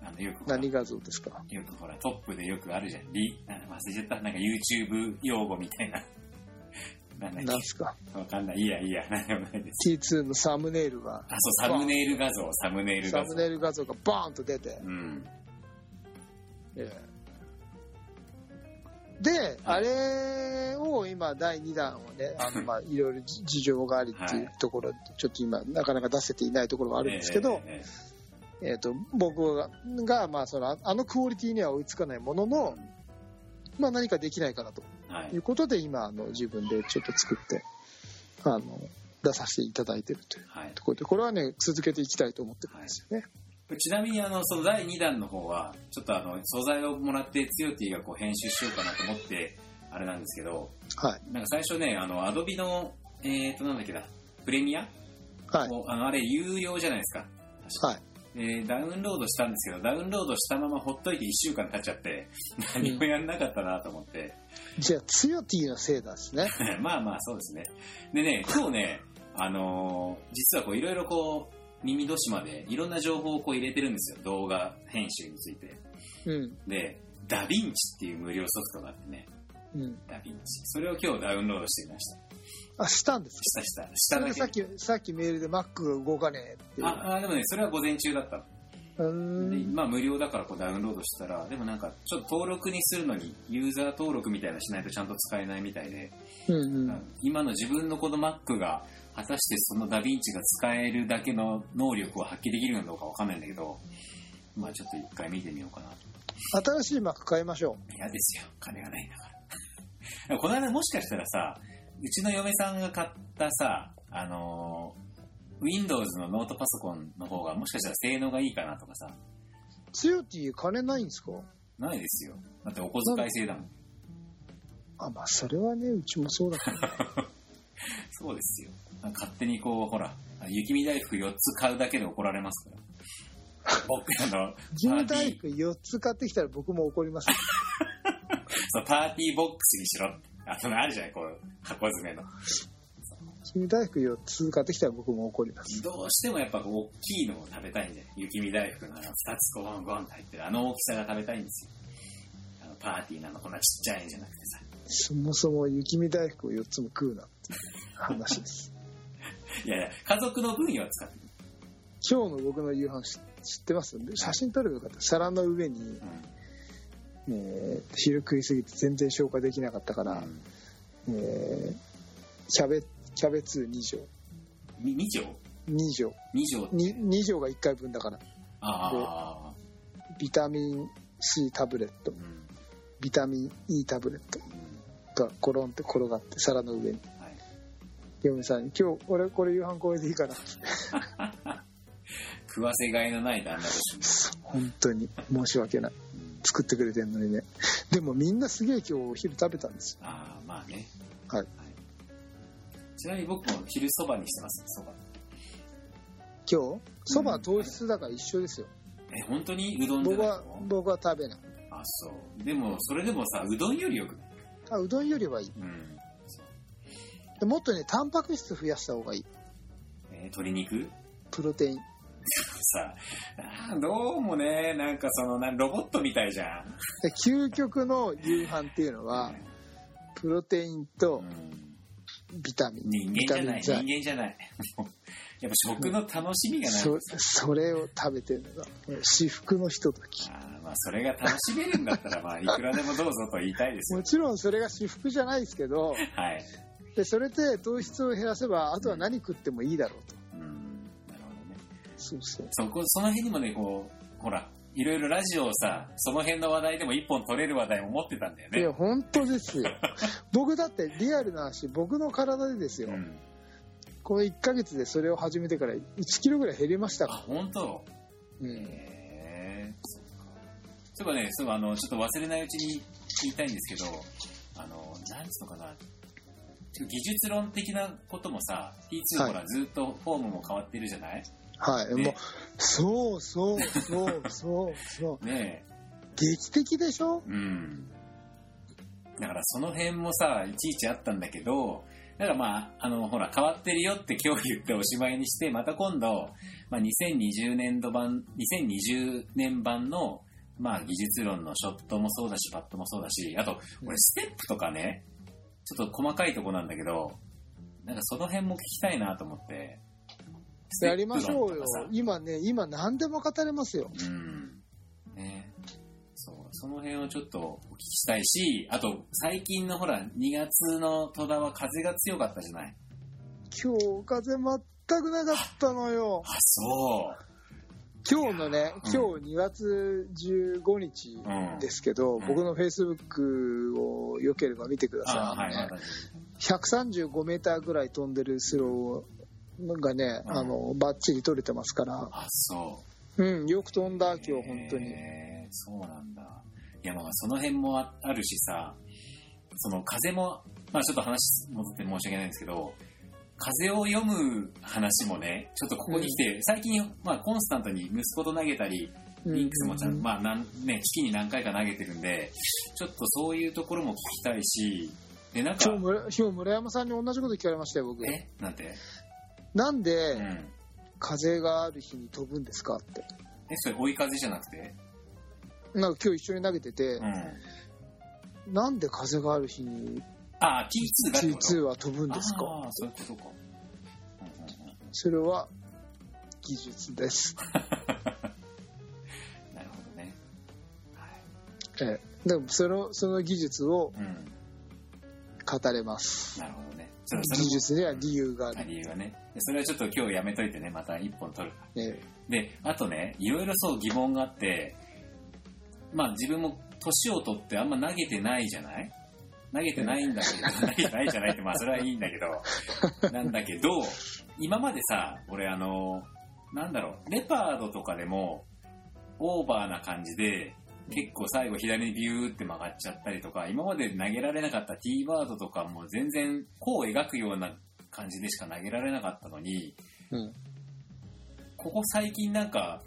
Speaker 2: あの、よくほら
Speaker 1: 何画像ですか？
Speaker 2: よくほら、トップでよくあるじゃん。リ、なんか忘れちゃった。なんか YouTube 用語みたいな。なん
Speaker 1: すか？
Speaker 2: けわかんない。いいや、いいや。なんでもないです。
Speaker 1: T2 のサムネイルが
Speaker 2: あ、そう、サムネイル画像、サムネイル画像。
Speaker 1: サムネイル画像がバーンと出て、
Speaker 2: うん。
Speaker 1: ええで、あれを今第2弾をね、あのまあいろいろ事情がありっていうところで、ちょっと今なかなか出せていないところがあるんですけど、
Speaker 2: え
Speaker 1: えっと僕ががまあそのあのクオリティには追いつかないものの、まあ何かできないかなと
Speaker 2: い。
Speaker 1: いう。ことで今あの自分でちょっと作ってあの出させていただいてるという
Speaker 2: はい。
Speaker 1: ところでこれはね続けていきたいと思ってるんですよね。
Speaker 2: ちなみにあのその第2弾の方はちょっとあの素材をもらってつよティがこう編集しようかなと思ってあれなんですけど
Speaker 1: はい。
Speaker 2: なんか最初ねあのアドビのえっ、となんだっけなプレミア、
Speaker 1: はい。
Speaker 2: あのあれ有料じゃないですか。
Speaker 1: はい
Speaker 2: でダウンロードしたんですけどダウンロードしたままほっといて1週間経っちゃって何もやんなかったなと思って、
Speaker 1: じゃあつよティのせいだですね。
Speaker 2: まあまあそうですね。でね今日ねあのー実はこういろいろこう耳戸島でいろんな情報をこう入れてるんですよ。動画編集について。
Speaker 1: うん。
Speaker 2: で、ダヴィンチっていう無料ソフトがあってね、
Speaker 1: うん、
Speaker 2: ダヴィンチ。それを今日ダウンロードしてみました。
Speaker 1: あしたんです
Speaker 2: したした。しただけ。
Speaker 1: さっきさっきメールで Mac が動かねえって
Speaker 2: ああ、でもね、それは午前中だったまあ無料だからこうダウンロードしたら、でもなんかちょっと登録にするのにユーザー登録みたいなのしないとちゃんと使えないみたいで、
Speaker 1: うんうん
Speaker 2: 今の自分のこの Mac が果たしてそのダヴィンチが使えるだけの能力を発揮できるのかどうかわかんないんだけど、まあちょっと一回見てみようかなと。
Speaker 1: 新しい Mac 買いましょ
Speaker 2: 嫌ですよ金がないんだからこの間もしかしたらさうちの嫁さんが買ったさあのー Windows のノートパソコンの方がもしかしたら性能がいいかなとかさ。
Speaker 1: うつよティ金ないんですか？
Speaker 2: ないですよ。だってお小遣い制だもん。
Speaker 1: あまあそれはねうちもそうだけど。
Speaker 2: そうですよ。勝手にこうほら雪見大福4つ買うだけで怒られますから。僕あの
Speaker 1: ジム大福4つ買ってきたら僕も怒ります
Speaker 2: そうパーティーボックスにしろ。ってあそのあるじゃないこう箱詰めの。
Speaker 1: ジム大福4つ買ってきたら僕も怒ります。
Speaker 2: どうしてもやっぱ大きいのを食べたいんで雪見大福のあの2つゴンゴンと入ってるあの大きさが食べたいんですよ。あのパーティーなのこんなちっちゃいんじゃなくてさ。
Speaker 1: そもそも雪見大福を4つも食うなっていう話です。
Speaker 2: いやいや家族の分は使って。る、
Speaker 1: 今日の僕の夕飯知知ってます？写真撮ればよかった。皿の上に、
Speaker 2: う
Speaker 1: えー昼食いすぎて全然消化できなかったから、
Speaker 2: ん。
Speaker 1: えーキャベキャベツ2錠
Speaker 2: み2錠
Speaker 1: 2錠
Speaker 2: ?2 錠
Speaker 1: 2, 2錠が1回分だから。
Speaker 2: ああ、
Speaker 1: ビタミン C タブレット。
Speaker 2: うん。うん
Speaker 1: ビタミン E タブレットがコロンって転がって皿の上に。
Speaker 2: はい、
Speaker 1: 嫁さんに「今日俺これ夕飯これでいいかな」
Speaker 2: 食わせがいのない旦那です、
Speaker 1: 本当に申し訳ない作ってくれてんのにね。でもみんなすげえ今日お昼食べたんですよ。
Speaker 2: ああまあね。
Speaker 1: はい。
Speaker 2: ちなみに僕も昼そばにしてますそば。
Speaker 1: 今日？そば糖質だから一緒ですよ。
Speaker 2: え本当にうどん
Speaker 1: 僕は僕は食べない。
Speaker 2: あそう。でもそれでもさうどんよりよくない？
Speaker 1: あうどんよりはいい。
Speaker 2: うん
Speaker 1: もっとねタンパク質増やした方がいい。
Speaker 2: えー鶏肉？
Speaker 1: プロテイン
Speaker 2: さ。あーどうもねなんかそのなロボットみたいじゃん。
Speaker 1: で 究極の夕飯っていうのはプロテインと
Speaker 2: うん。
Speaker 1: ビタミン。
Speaker 2: 人
Speaker 1: ビタミン
Speaker 2: 間じゃない人
Speaker 1: 剤
Speaker 2: 間じゃない。やっぱ食の楽しみがない。
Speaker 1: そそれを食べてるのが至福のひととき。
Speaker 2: あーまあそれが楽しめるんだったら まあいくらでもどうぞと言いたいですよ。
Speaker 1: もちろんそれが至福じゃないですけど
Speaker 2: はい。
Speaker 1: でそれで糖質を減らせばあとは何食ってもいいだろうとそうそう。
Speaker 2: そこその辺にもねこうほらいろいろラジオをさその辺の話題でも一本取れる話題も持ってたんだよね。
Speaker 1: いや本当ですよ。僕だってリアルな話僕の体でですよ、
Speaker 2: うん、
Speaker 1: この1ヶ月でそれを始めてから1キロぐらい減りました
Speaker 2: あ
Speaker 1: か
Speaker 2: 本当？
Speaker 1: ら、うん、
Speaker 2: へそういえばね、そうあの、ちょっと忘れないうちに言いたいんですけど、あの、なんつうのかな、技術論的なこともさ、T2
Speaker 1: はい。
Speaker 2: ほらずっとフォームも変わってるじゃない？
Speaker 1: はい。
Speaker 2: ね
Speaker 1: もう、そうそうそうそうそう。
Speaker 2: ね
Speaker 1: 劇的でしょ？
Speaker 2: え。うん。だからその辺もさ、いちいちあったんだけど、だからまあ、あの、ほら、変わってるよって今日言っておしまいにして、また今度、まあ、2020年度版、2020年版の、まあ、技術論のショットもそうだし、パットもそうだし、あと、俺、ステップとかね、ちょっと細かいとこなんだけど、なんかその辺も聞きたいなと思って。
Speaker 1: やりましょうよ。今ね、今何でも語れますよ。
Speaker 2: うん。ね。そう、その辺をちょっとお聞きしたいし、あと、最近のほら、2月の戸田は風が強かったじゃない？
Speaker 1: 今日風全くなかったのよ。
Speaker 2: あ、そう。
Speaker 1: 今日のね、
Speaker 2: うん
Speaker 1: 今日2月15日ですけど、
Speaker 2: うん
Speaker 1: 僕のフェイスブックをよければ見てください。
Speaker 2: あ、はい、
Speaker 1: あのね
Speaker 2: また
Speaker 1: 135メーターぐらい飛んでるスローがね、
Speaker 2: うん
Speaker 1: あの、バッチリ取れてますから、
Speaker 2: あ、そう。
Speaker 1: うん、よく飛んだ今日本当に。
Speaker 2: そうなんだ。いや、まあ、その辺もああるしさ、その風も、まあちょっと話戻って申し訳ないんですけど、風を読む話もね、ちょっとここに来て、最近、まあコンスタントに息子と投げたり、リンクスもちゃんと、
Speaker 1: うん
Speaker 2: まあなん、ね、月に何回か投げてるんで、ちょっとそういうところも聞きたいし、で、なんか
Speaker 1: 今日、村今日村山さんに同じこと聞かれましたよ、僕。
Speaker 2: え？なんて？
Speaker 1: なんで
Speaker 2: うん。
Speaker 1: 風がある日に飛ぶんですかって。
Speaker 2: え、それ追い風じゃなくて？
Speaker 1: なんか今日一緒に投げてて
Speaker 2: う、ん。
Speaker 1: なんで風がある日に
Speaker 2: あ、T2 がってこと
Speaker 1: ？T2 は飛ぶんですか？
Speaker 2: ああ、そういうことか。うんうんうん
Speaker 1: それは技術です。
Speaker 2: なるほどね。はい。
Speaker 1: ええ、でもそのその技術を
Speaker 2: うん。
Speaker 1: 語れます。
Speaker 2: なるほどね。それそれ
Speaker 1: 技術には理由があ
Speaker 2: あ
Speaker 1: る。
Speaker 2: 理由はね。でそれはちょっと今日やめといてね、また一本取るから。
Speaker 1: え
Speaker 2: で、あとね、いろいろそう疑問があって、まあ自分も年を取ってあんま投げてないじゃない？投げてないんだけど、投げてないじゃないって、まあそれはいいんだけど、なんだけど、今までさ、俺あの、なんだろう、レパードとかでも、オーバーな感じで、結構最後左にビューって曲がっちゃったりとか、今まで投げられなかった T バードとかも全然弧を描くような感じでしか投げられなかったのに、
Speaker 1: うん。
Speaker 2: ここ最近なんか、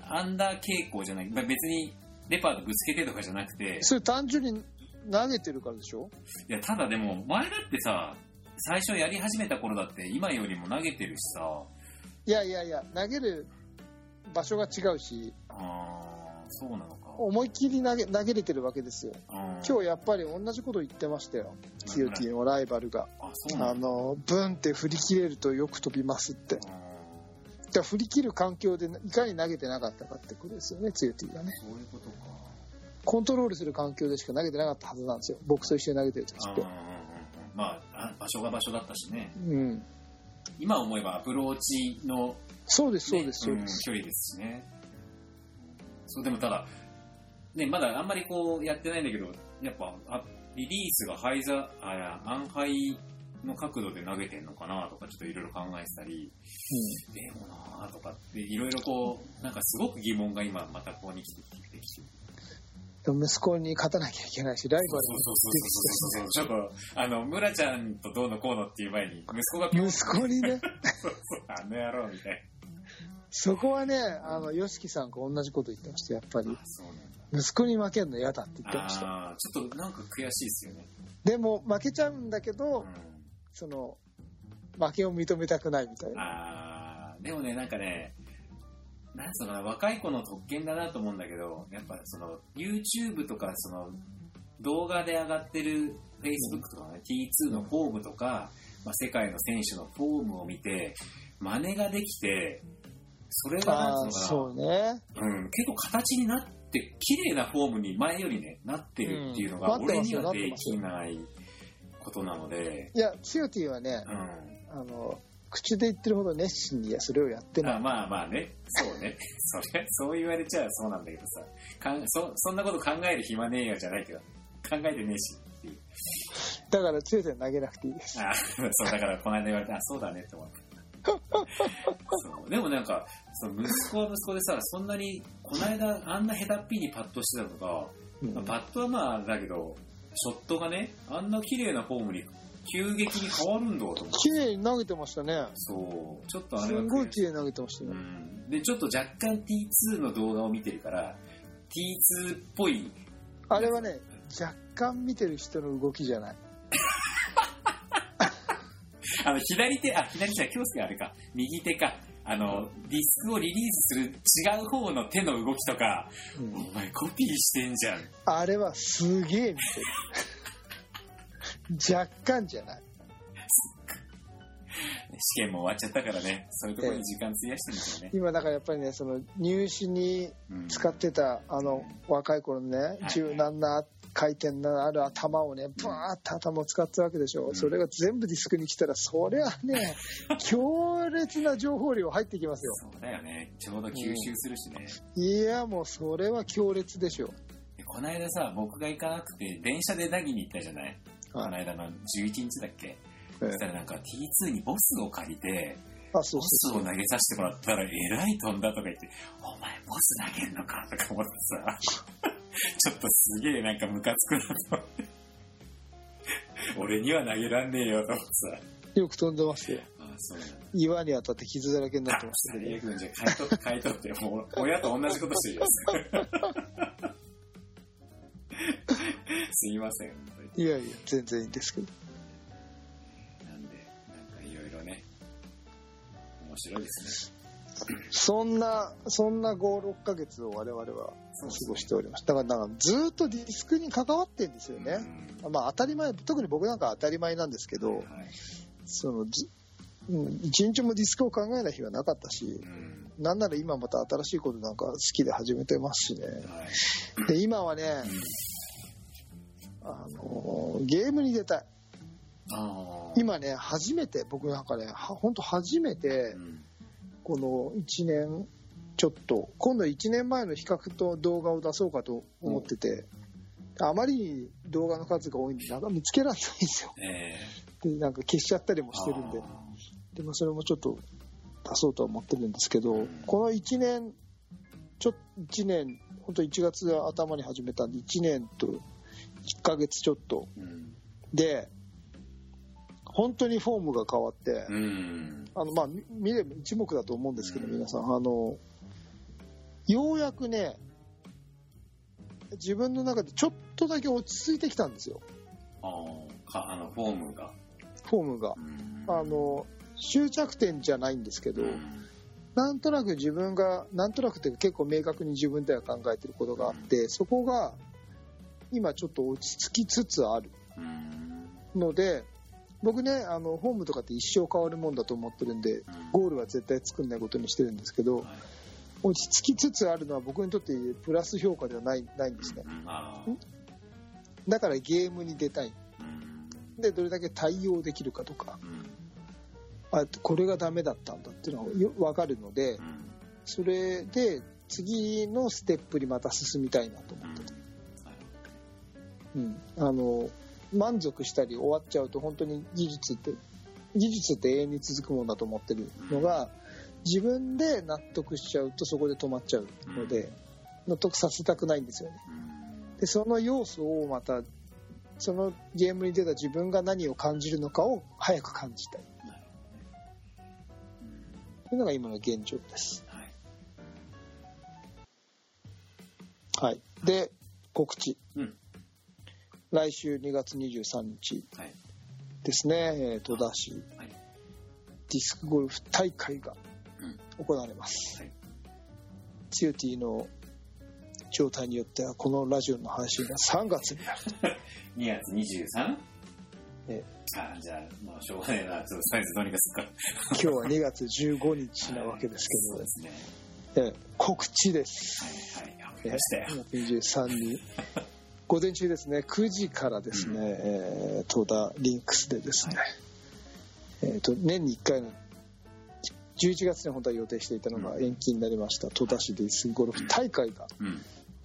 Speaker 2: アンダー傾向じゃない、まあ別にレパードぶつけてとかじゃなくて
Speaker 1: え、それ単純に投げてるからでしょ？
Speaker 2: いや、ただでも前だってさ、最初やり始めた頃だって今よりも投げてるしさ、
Speaker 1: いやいやいや、投げる場所が違うし、
Speaker 2: あーそうなのか。
Speaker 1: 思いっきり投げ投げれてるわけですよ。
Speaker 2: 今
Speaker 1: 今日やっぱり同じこと言ってましたよ。
Speaker 2: 日
Speaker 1: キヨティのライバルが。
Speaker 2: あ、の？
Speaker 1: の、ブンって振り切れるとよく飛びますって。
Speaker 2: あ
Speaker 1: じゃあ振り切る環境でいかに投げてなかったかってことですよね、ツヨティがね。
Speaker 2: ーそういうことか。
Speaker 1: コントロールする環境でしか投げてなかったはずなんですよ。僕と一緒に投げてる時って
Speaker 2: まああ、場所が場所だったしね。
Speaker 1: うん。
Speaker 2: 今思えばアプローチの、
Speaker 1: そうです、そう
Speaker 2: ね
Speaker 1: です、そうです。
Speaker 2: ん距離ですしね。そう、でもただ、ね、まだあんまりこうやってないんだけど、やっぱ、あリリースがハイザ、あいや、アンハイの角度で投げてんのかなとかちょっといろいろ考えてたり、でもなーとかっていろいろこう、なんかすごく疑問が今またここに来てきてきて。
Speaker 1: 息子に勝たなきゃいけないし、ライ
Speaker 2: そうそうそうそうそうそう。ちょっと、あの、村ちゃんとどうのこうのっていう前に、息子が
Speaker 1: バル息子にね、
Speaker 2: そうそう、あの野郎みたい
Speaker 1: そこはね、あの、ヨシキさんが同じこと言ってました、やっぱり。息子に負けるの嫌だって言ってました。
Speaker 2: ああ、ちょっとなんか悔しいですよね。
Speaker 1: でも、負けちゃうんだけど、
Speaker 2: う
Speaker 1: その、負けを認めたくないみたい
Speaker 2: ん。
Speaker 1: な。
Speaker 2: ああ、でもね、なんかね、なんつうのかな、若い子の特権だなと思うんだけど、やっぱその、YouTube とか、その、動画で上がってる Facebook とかね、T2 のフォームとか、まあ、世界の選手のフォームを見て、真似ができて、それが
Speaker 1: ああ、
Speaker 2: なんつうのかな、
Speaker 1: そうね。
Speaker 2: うん、結構形になって、綺麗なフォームに前よりね、なってるっていうのが、
Speaker 1: うん
Speaker 2: 俺にはできないことなので、
Speaker 1: いや、ツヨティはね
Speaker 2: う、ん。
Speaker 1: あの、口で言ってるほど熱心にはそれをやってな
Speaker 2: あ
Speaker 1: い。
Speaker 2: まあまあね、そうね。それ、そう言われちゃそうなんだけどさ、かんそそんなこと考える暇ねえよじゃないけど、考えてねえし。
Speaker 1: だから、ツヨティは投げなくていいです。
Speaker 2: あそう、だからこの間言われて、あ、そうだねって思って。そうでもなんか、その息子は息子でさ、そんなに、この間あんな下手っぴにパッとしてたとか、
Speaker 1: うん
Speaker 2: まあパットはまあだけど、ショットがね、あんな綺麗なフォームに急激に変わるんだと思って。
Speaker 1: 綺麗に投げてましたね。
Speaker 2: そう、ちょっとあ
Speaker 1: す
Speaker 2: れは
Speaker 1: んごい綺麗に投げてました
Speaker 2: う
Speaker 1: ね。
Speaker 2: ん。で、ちょっと若干 T2 の動画を見てるから、T2 っぽい、
Speaker 1: あれはね、若干見てる人の動きじゃない。
Speaker 2: あの、左手、あ、左手は京介あれか、右手か、あの、ディスクをリリースする違う方の手の動きとか、
Speaker 1: うん。
Speaker 2: お前コピーしてんじゃん。
Speaker 1: あれはすげえ見てる。若干じゃない。
Speaker 2: 試験も終わっちゃったからね、そういうところに時間費やしてるんですよね。
Speaker 1: 今だからやっぱりね、その入試に
Speaker 2: うん。
Speaker 1: 使ってた、あの、若い頃のね
Speaker 2: い、
Speaker 1: 柔軟な回転のある頭をね、ブワーって頭を使ってたわけでしょ。
Speaker 2: ん
Speaker 1: それが全部ディスクに来たら、そりゃね、強烈な情報量入ってきますよ。
Speaker 2: そうだよね。ちょうど吸収するしね。
Speaker 1: いや、もうそれは強烈でしょ。
Speaker 2: でこの間さ、僕が行かなくて、電車で凪に行ったじゃない？この間の11日だっけ？そしたらなんか T2 にボスを借りて、
Speaker 1: あ、そう
Speaker 2: ボ
Speaker 1: そうそう。
Speaker 2: スを投げさせてもらったら、えらい飛んだとか言って、お前ボス投げんのかとか思ってさ、ちょっとすげえなんかムカつくなと。俺には投げらんねえよと思ってさ。
Speaker 1: よく飛んでますよ。
Speaker 2: あそうなんだ。
Speaker 1: 岩に当たって傷だらけになってましたけど
Speaker 2: 最。悪じゃあ買い取って、買い取って、もう親と同じことしてるよ。すいません。
Speaker 1: いやいや、全然いいんですけど。
Speaker 2: なんで、なんかいろいろね、面白いですね。
Speaker 1: そんな、そんな5、6ヶ月を我々は過ごしておりました。だから、なんかずっとディスクに関わってんですよね。まあ当たり前、特に僕なんか当たり前なんですけど、
Speaker 2: はい。
Speaker 1: そのず、うん一日もディスクを考えない日はなかったし、
Speaker 2: うん。
Speaker 1: なんなら今また新しいことなんか好きで始めてますしね。
Speaker 2: はい。
Speaker 1: で、今はね、あのーゲームに出たい。今ね、初めて、僕なんかね、は本当初めて
Speaker 2: う、ん、
Speaker 1: この1年ちょっと、今度1年前の比較と動画を出そうかと思ってて、あまりに動画の数が多いんで、なんか見つけられないんですよ。
Speaker 2: え
Speaker 1: で、なんか消しちゃったりも
Speaker 2: え
Speaker 1: してるんで
Speaker 2: あ。
Speaker 1: でもそれもちょっと出そうとは思ってるんですけど、
Speaker 2: うん
Speaker 1: この1年、ちょっと1年、本当1月頭に始めたんで、1年と1ヶ月ちょっと
Speaker 2: ーうん。
Speaker 1: で、本当にフォームが変わって、
Speaker 2: うん。
Speaker 1: あの、まあ、み見れば一目だと思うんですけど、
Speaker 2: うん
Speaker 1: 皆さん、あの、ようやくね、自分の中でちょっとだけ落ち着いてきたんですよ、
Speaker 2: ああ、の、フォームが。
Speaker 1: フォームが。
Speaker 2: うん
Speaker 1: あ、の、終着点じゃないんですけど、
Speaker 2: うん。
Speaker 1: なんとなく自分が、なんとなくっていうか結構明確に自分では考えてることがあって、そこが今ちょっと落ち着きつつある
Speaker 2: うん。
Speaker 1: ので、僕ね、あの、フォームとかって一生変わるもんだと思ってるんで、ゴールは絶対作んないことにしてるんですけど、
Speaker 2: はい
Speaker 1: 落ち着きつつあるのは僕にとってプラス評価ではないないんですね。だからゲームに出たい。
Speaker 2: うん。
Speaker 1: で、どれだけ対応できるかとか、
Speaker 2: うん。
Speaker 1: あ、これがダメだったんだっていうのがよ分かるので、
Speaker 2: うん。
Speaker 1: それで次のステップにまた進みたいなと思
Speaker 2: うん
Speaker 1: ってて。うん。あの、満足したり終わっちゃうと本当に技術って、技術って永遠に続くものだと思ってるのが、自分で納得しちゃうとそこで止まっちゃうので、納得させたくないんですよね。
Speaker 2: うん
Speaker 1: で、その要素をまた、そのゲームに出た自分が何を感じるのかを早く感じたい。というのが今の現状です。
Speaker 2: うん。はい。
Speaker 1: はい。で、告知。
Speaker 2: うん
Speaker 1: 来週2月23日
Speaker 2: はい。
Speaker 1: ですね、えー、戸田市、
Speaker 2: はい
Speaker 1: ディスクゴルフ大会が
Speaker 2: うん
Speaker 1: 行われます。
Speaker 2: はい
Speaker 1: ツユティの状態によっては、このラジオの配信が3月になると。
Speaker 2: 2月 23?
Speaker 1: え
Speaker 2: あじゃあ、もうしょうがないな。ちょっとサイズどうにかするか。
Speaker 1: 今日は2月15日なわけです
Speaker 2: そう
Speaker 1: け
Speaker 2: ですね。
Speaker 1: 告知です。
Speaker 2: はいはい。わかりましたよ。
Speaker 1: 2月23日。午前中ですね、9時からですね、えー戸田リンクスでですね、えーと年に1回の11月に本当は予定していたのが延期になりました戸田市ディスクゴルフ大会が
Speaker 2: うん。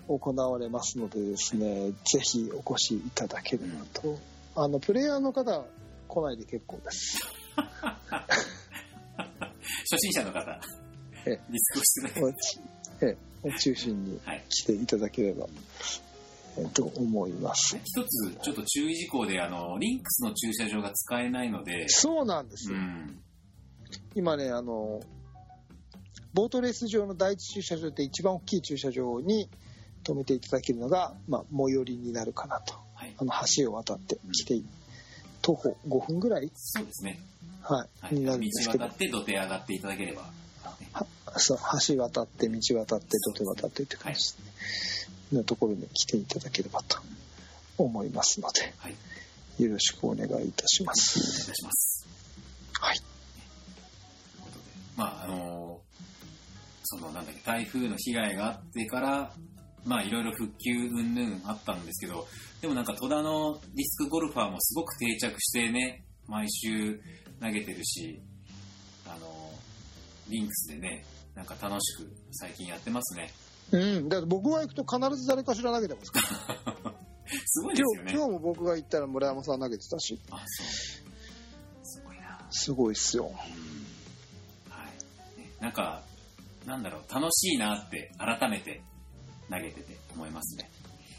Speaker 1: 行われますのでですね、ぜひお越しいただければと。あの、プレイヤーの方来ないで結構です。
Speaker 2: 初心者の方、
Speaker 1: え
Speaker 2: リスクをして
Speaker 1: をちえを中心に
Speaker 2: はい。
Speaker 1: 来ていただければ、えと思います。
Speaker 2: 一つ、ちょっと注意事項で、あの、リンクスの駐車場が使えないので、
Speaker 1: そうなんですよ。
Speaker 2: うん。
Speaker 1: 今ね、あの、ボートレース場の第一駐車場って一番大きい駐車場に止めていただけるのが、まあ、最寄りになるかなと。
Speaker 2: はい。
Speaker 1: あの、橋を渡ってきて、徒歩5分ぐらい、
Speaker 2: そうですね。
Speaker 1: は、
Speaker 2: はいい。
Speaker 1: になるん
Speaker 2: 道
Speaker 1: ですけど
Speaker 2: 渡、って土手上がっていただければ、
Speaker 1: そう、橋渡って、道渡って、土手渡ってって感じのところに来ていただければと思いますので、
Speaker 2: はい。
Speaker 1: よろしくお願いいたしま
Speaker 2: お願いします。まあ、あのその、なんだっけ、台風の被害があってから、まあ、いろいろ復旧云々あったんですけど、でもなんか戸田のディスクゴルファーもすごく定着してね、毎週投げてるし、あのリンクスでね、なんか楽しく最近やってますね。
Speaker 1: うん、だって僕が行くと必ず誰かしら投げてますから。
Speaker 2: すごいですよね。
Speaker 1: 今日今日も僕が行ったら村山さん投げてたし、
Speaker 2: あ、そう。すごいな。
Speaker 1: すごいっすよ。
Speaker 2: うんなんか、なんだろう、楽しいなって改めて投げてて思いますね。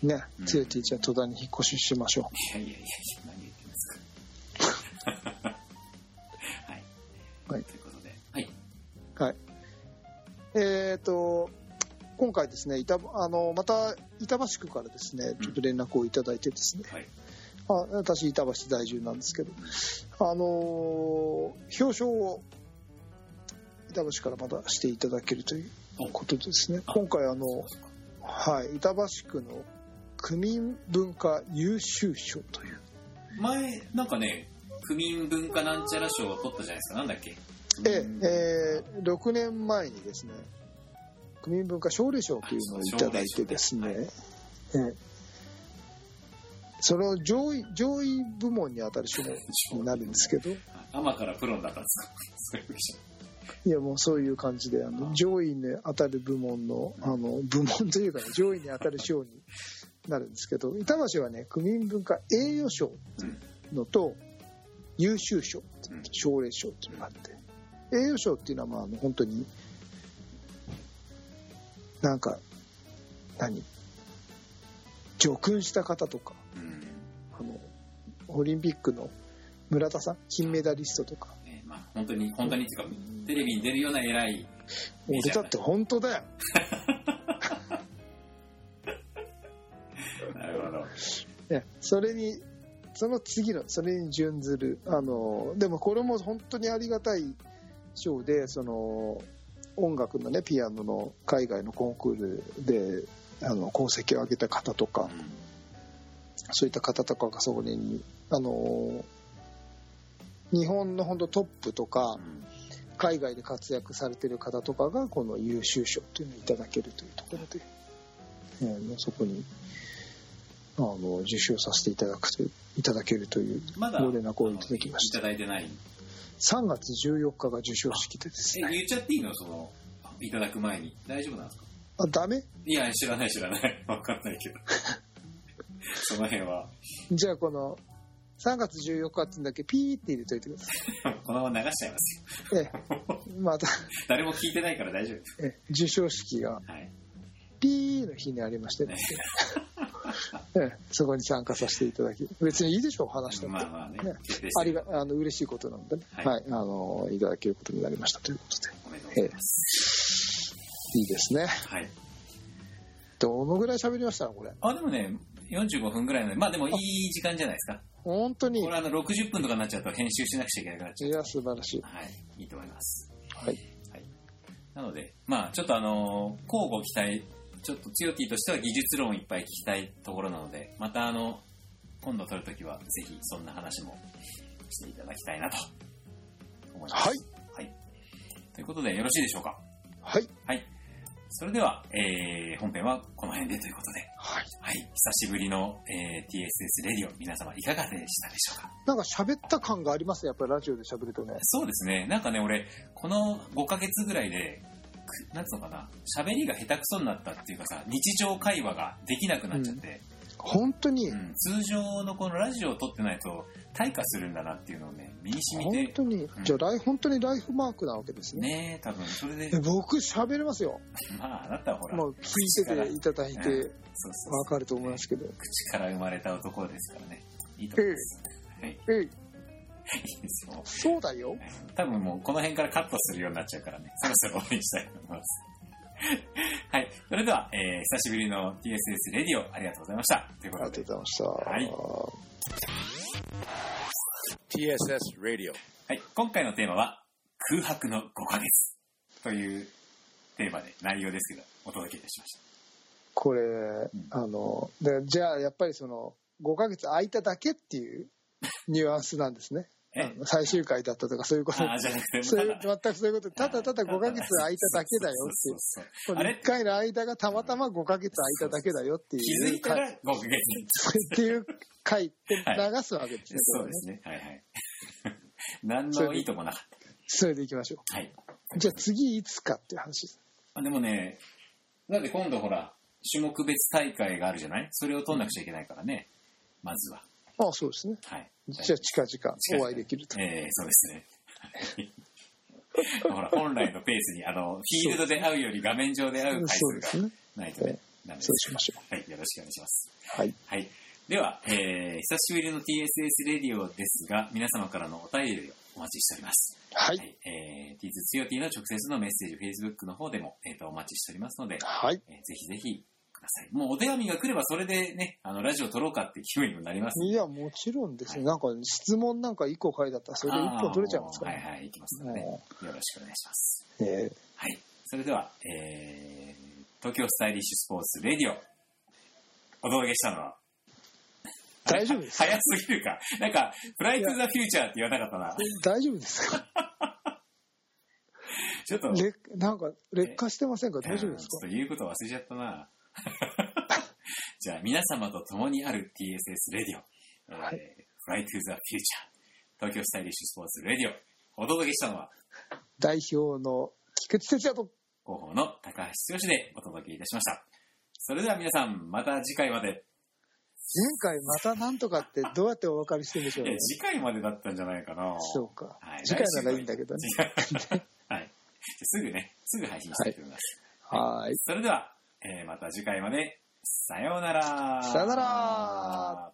Speaker 1: ね
Speaker 2: うん、
Speaker 1: つよティーチャー戸田に引っ越ししましょ
Speaker 2: いやいやいやいや、何言ってんですか。はい。
Speaker 1: はい
Speaker 2: ということで、はい。
Speaker 1: う。はい。えっ、と、今回ですね、板あのまた板橋区からですね、ちょっと連絡をいただいてですね、
Speaker 2: はい。
Speaker 1: あ私、板橋在住なんですけど、あのー表彰を板橋からまたしていただけるということですね。
Speaker 2: あ
Speaker 1: 今回あの、はい、板橋区の区民文化優秀賞という、
Speaker 2: 前、なんかね、区民文化なんちゃら賞を取ったじゃないですか。なんだっけ？
Speaker 1: えええー6年前にですね、区民文化奨励賞というのをいただいてですね、
Speaker 2: はい。
Speaker 1: ええ。それを上位上位部門に当たる賞になるんですけど、
Speaker 2: アマからプロになったんですか？い
Speaker 1: やもうそういう感じであの上位に当たる部門のあの部門というか、ね、上位に当たる賞になるんですけど板橋はね区民文化栄誉賞のと優秀賞奨励賞っていうのがあって栄誉賞っていうのはまあ本当になんか何助訓した方とか。あのオリンピックの村田さん金メダリストとか
Speaker 2: 本当に、本当にっていうか、テレビに出るような偉い
Speaker 1: 俺だって本当だよ。
Speaker 2: なるほど。
Speaker 1: ね、それにその次のそれに準ずるあのでもこれも本当にありがたい賞でその音楽のねピアノの海外のコンクールであの功績を上げた方とかそういった方とかがそこにあの日本の本当トップとか
Speaker 2: うん
Speaker 1: 海外で活躍されてる方とかがこの優秀賞というのをいただけるというところで、えーそこにあの受賞させていただくといただけるという
Speaker 2: まだ、
Speaker 1: ご連絡をいただきました
Speaker 2: いただいてない。
Speaker 1: 3月14日が授賞式でです
Speaker 2: え、
Speaker 1: ね
Speaker 2: 言っちゃっていいの？その、いただく前に。大丈夫なんですか？
Speaker 1: あダメ？
Speaker 2: いや、知らない知らない。わかんないけど。その辺は、
Speaker 1: じゃあこの3月14日って言うんだけピーって入れといてくださ
Speaker 2: このまま流しちゃいます
Speaker 1: ええ。また
Speaker 2: 誰も聞いてないから大丈夫。です。
Speaker 1: え授賞式が
Speaker 2: はい。
Speaker 1: ピーの日にありましてね。ええそこに参加させていただき別にいいでしょう話して、
Speaker 2: まあまあね
Speaker 1: ね、ありがあの嬉しいことなのでね、
Speaker 2: はい。
Speaker 1: はい、あのいただけることになりましたということで。
Speaker 2: おめでとうございます。
Speaker 1: いいですね。
Speaker 2: はい。
Speaker 1: どのぐらい喋りましたのこれ？
Speaker 2: あ、でもね、45分ぐらいので、まあでもいい時間じゃないですか。
Speaker 1: 本当に
Speaker 2: これあの60分とかになっちゃうと編集しなくちゃいけなくなっちゃ。
Speaker 1: いうや素晴らしい
Speaker 2: はい。いいと思います。
Speaker 1: はい
Speaker 2: なので、まあちょっとあの、交互期待、ちょっとツヨティとしては技術論をいっぱい聞きたいところなので、またあの、今度撮るときはぜひそんな話もしていただきたいなと思います。
Speaker 1: はい。
Speaker 2: はい。ということでよろしいでしょうか？
Speaker 1: はい
Speaker 2: はい。それでは、えー、本編はこの辺でということで、
Speaker 1: はい。
Speaker 2: はい。久しぶりの、えー TSS レディオ、皆様いかがでしたでしょうか？
Speaker 1: なんか喋った感がありますね。やっぱりラジオで喋るとね。
Speaker 2: そうですね。なんかね、俺、この5ヶ月ぐらいで、くなんつうのかな、喋りが下手くそになったっていうかさ、日常会話ができなくなっちゃって、
Speaker 1: 本当に、
Speaker 2: うん、通常のこのラジオを撮ってないと退化するんだなっていうのをね身に染みて。
Speaker 1: 本当に、じゃあライ、本当にライフマークなわけですね。
Speaker 2: ねえ多分それで。
Speaker 1: え僕喋れますよ。
Speaker 2: まああなたはほら、
Speaker 1: まあ、聞いてていただいて
Speaker 2: そうそうそう。
Speaker 1: わかると思いますけど。
Speaker 2: 口から生まれた男ですからね。いいと思います、はい、
Speaker 1: えい、
Speaker 2: いいですよ。
Speaker 1: そうだよ。
Speaker 2: 多分もうこの辺からカットするようになっちゃうからね、そろそろ終わりにしたいと思います。はい。それでは、えー久しぶりの TSS レディオありがとうございました。という
Speaker 1: ありが
Speaker 2: ことで、
Speaker 1: とうございました。
Speaker 2: はい
Speaker 3: TSS Radio.
Speaker 2: はい。今回のテーマは、空白の5ヶ月というテーマで内容ですけど、お届けいたしました。
Speaker 1: これ、あの、でじゃあやっぱりその、5ヶ月空いただけっていうニュアンスなんですね。最終回だったとかそういうこと。
Speaker 2: ああ、じゃなくて、
Speaker 1: そういう全くそういうこと。ただただ5ヶ月空いただけだよっていう。この
Speaker 2: あれ
Speaker 1: ？1回の間がたまたま5ヶ月空いただけだよっていう
Speaker 2: 気づいたら
Speaker 1: 回
Speaker 2: 5ヶ月。
Speaker 1: っていう回って流すわけですね。
Speaker 2: そうですね。はいはい。何のいいとこなかっ
Speaker 1: それでいきましょ
Speaker 2: た。はい。
Speaker 1: う。じゃあ次いつかっていう話です。
Speaker 2: あでもね、だって今度ほら、種目別大会があるじゃない？それを取んなくちゃいけないからね。まずは。
Speaker 1: ああ、そうですね。
Speaker 2: はい。
Speaker 1: じゃあ近々お会いできると。
Speaker 2: えー、そうですね。ほら、本来のペースに、あの、フィールドで会うより画面上で会う回数が。ないとね、ダメです
Speaker 1: そうしましょ
Speaker 2: はい、よろしくお願いします。
Speaker 1: う。はい。
Speaker 2: はい。では、えー、久しぶりの TSS レディオですが、皆様からのお便りをお待ちしております。
Speaker 1: は。
Speaker 2: はいい。えー、T2 つよ T の直接のメッセージ、Facebook の方でも、えー、とお待ちしておりますので、
Speaker 1: はい。
Speaker 2: えーぜひぜひください。もうお手紙が来ればそれでね、あの、ラジオ撮ろうかっていう気分にもなります。
Speaker 1: いや、もちろんですね。なんか質問なんか1個書いてあったら、それで1本取れちゃいますからね。
Speaker 2: はいはい、いきますので、
Speaker 1: も
Speaker 2: よろしくお願いします。
Speaker 1: うえ
Speaker 2: はい。それでは、えー、東京スタイリッシュスポーツレディオ、お届けしたのは、
Speaker 1: 大丈夫です
Speaker 2: 早すぎるか。なんか、フライトゥザフューチャーって言わなかったな。
Speaker 1: ー大丈夫ですか
Speaker 2: ちょっと、
Speaker 1: 劣なんか劣化してませんか？大丈夫ですか？
Speaker 2: うんちょっと言うこと忘れちゃったな。じゃあ、皆様と共にある TSS レディオ、えー
Speaker 1: はい
Speaker 2: フライトゥザフューチャー、東京スタイリッシュスポーツレディオ、お届けしたのは、
Speaker 1: 代表の菊池哲也と、
Speaker 2: 広報の高橋剛でお届けいたしました。それでは皆さん、また次回まで。
Speaker 1: 前回またなんとかってどうやってお分かりしてるんでしょうね。
Speaker 2: 次回までだったんじゃないかな。
Speaker 1: そうか
Speaker 2: はい。
Speaker 1: 次回ならいいんだけどね。
Speaker 2: はい。すぐね、すぐ配信したいと思います。
Speaker 1: はい。
Speaker 2: それでは、えーまた次回まで、さようなら。
Speaker 1: さようなら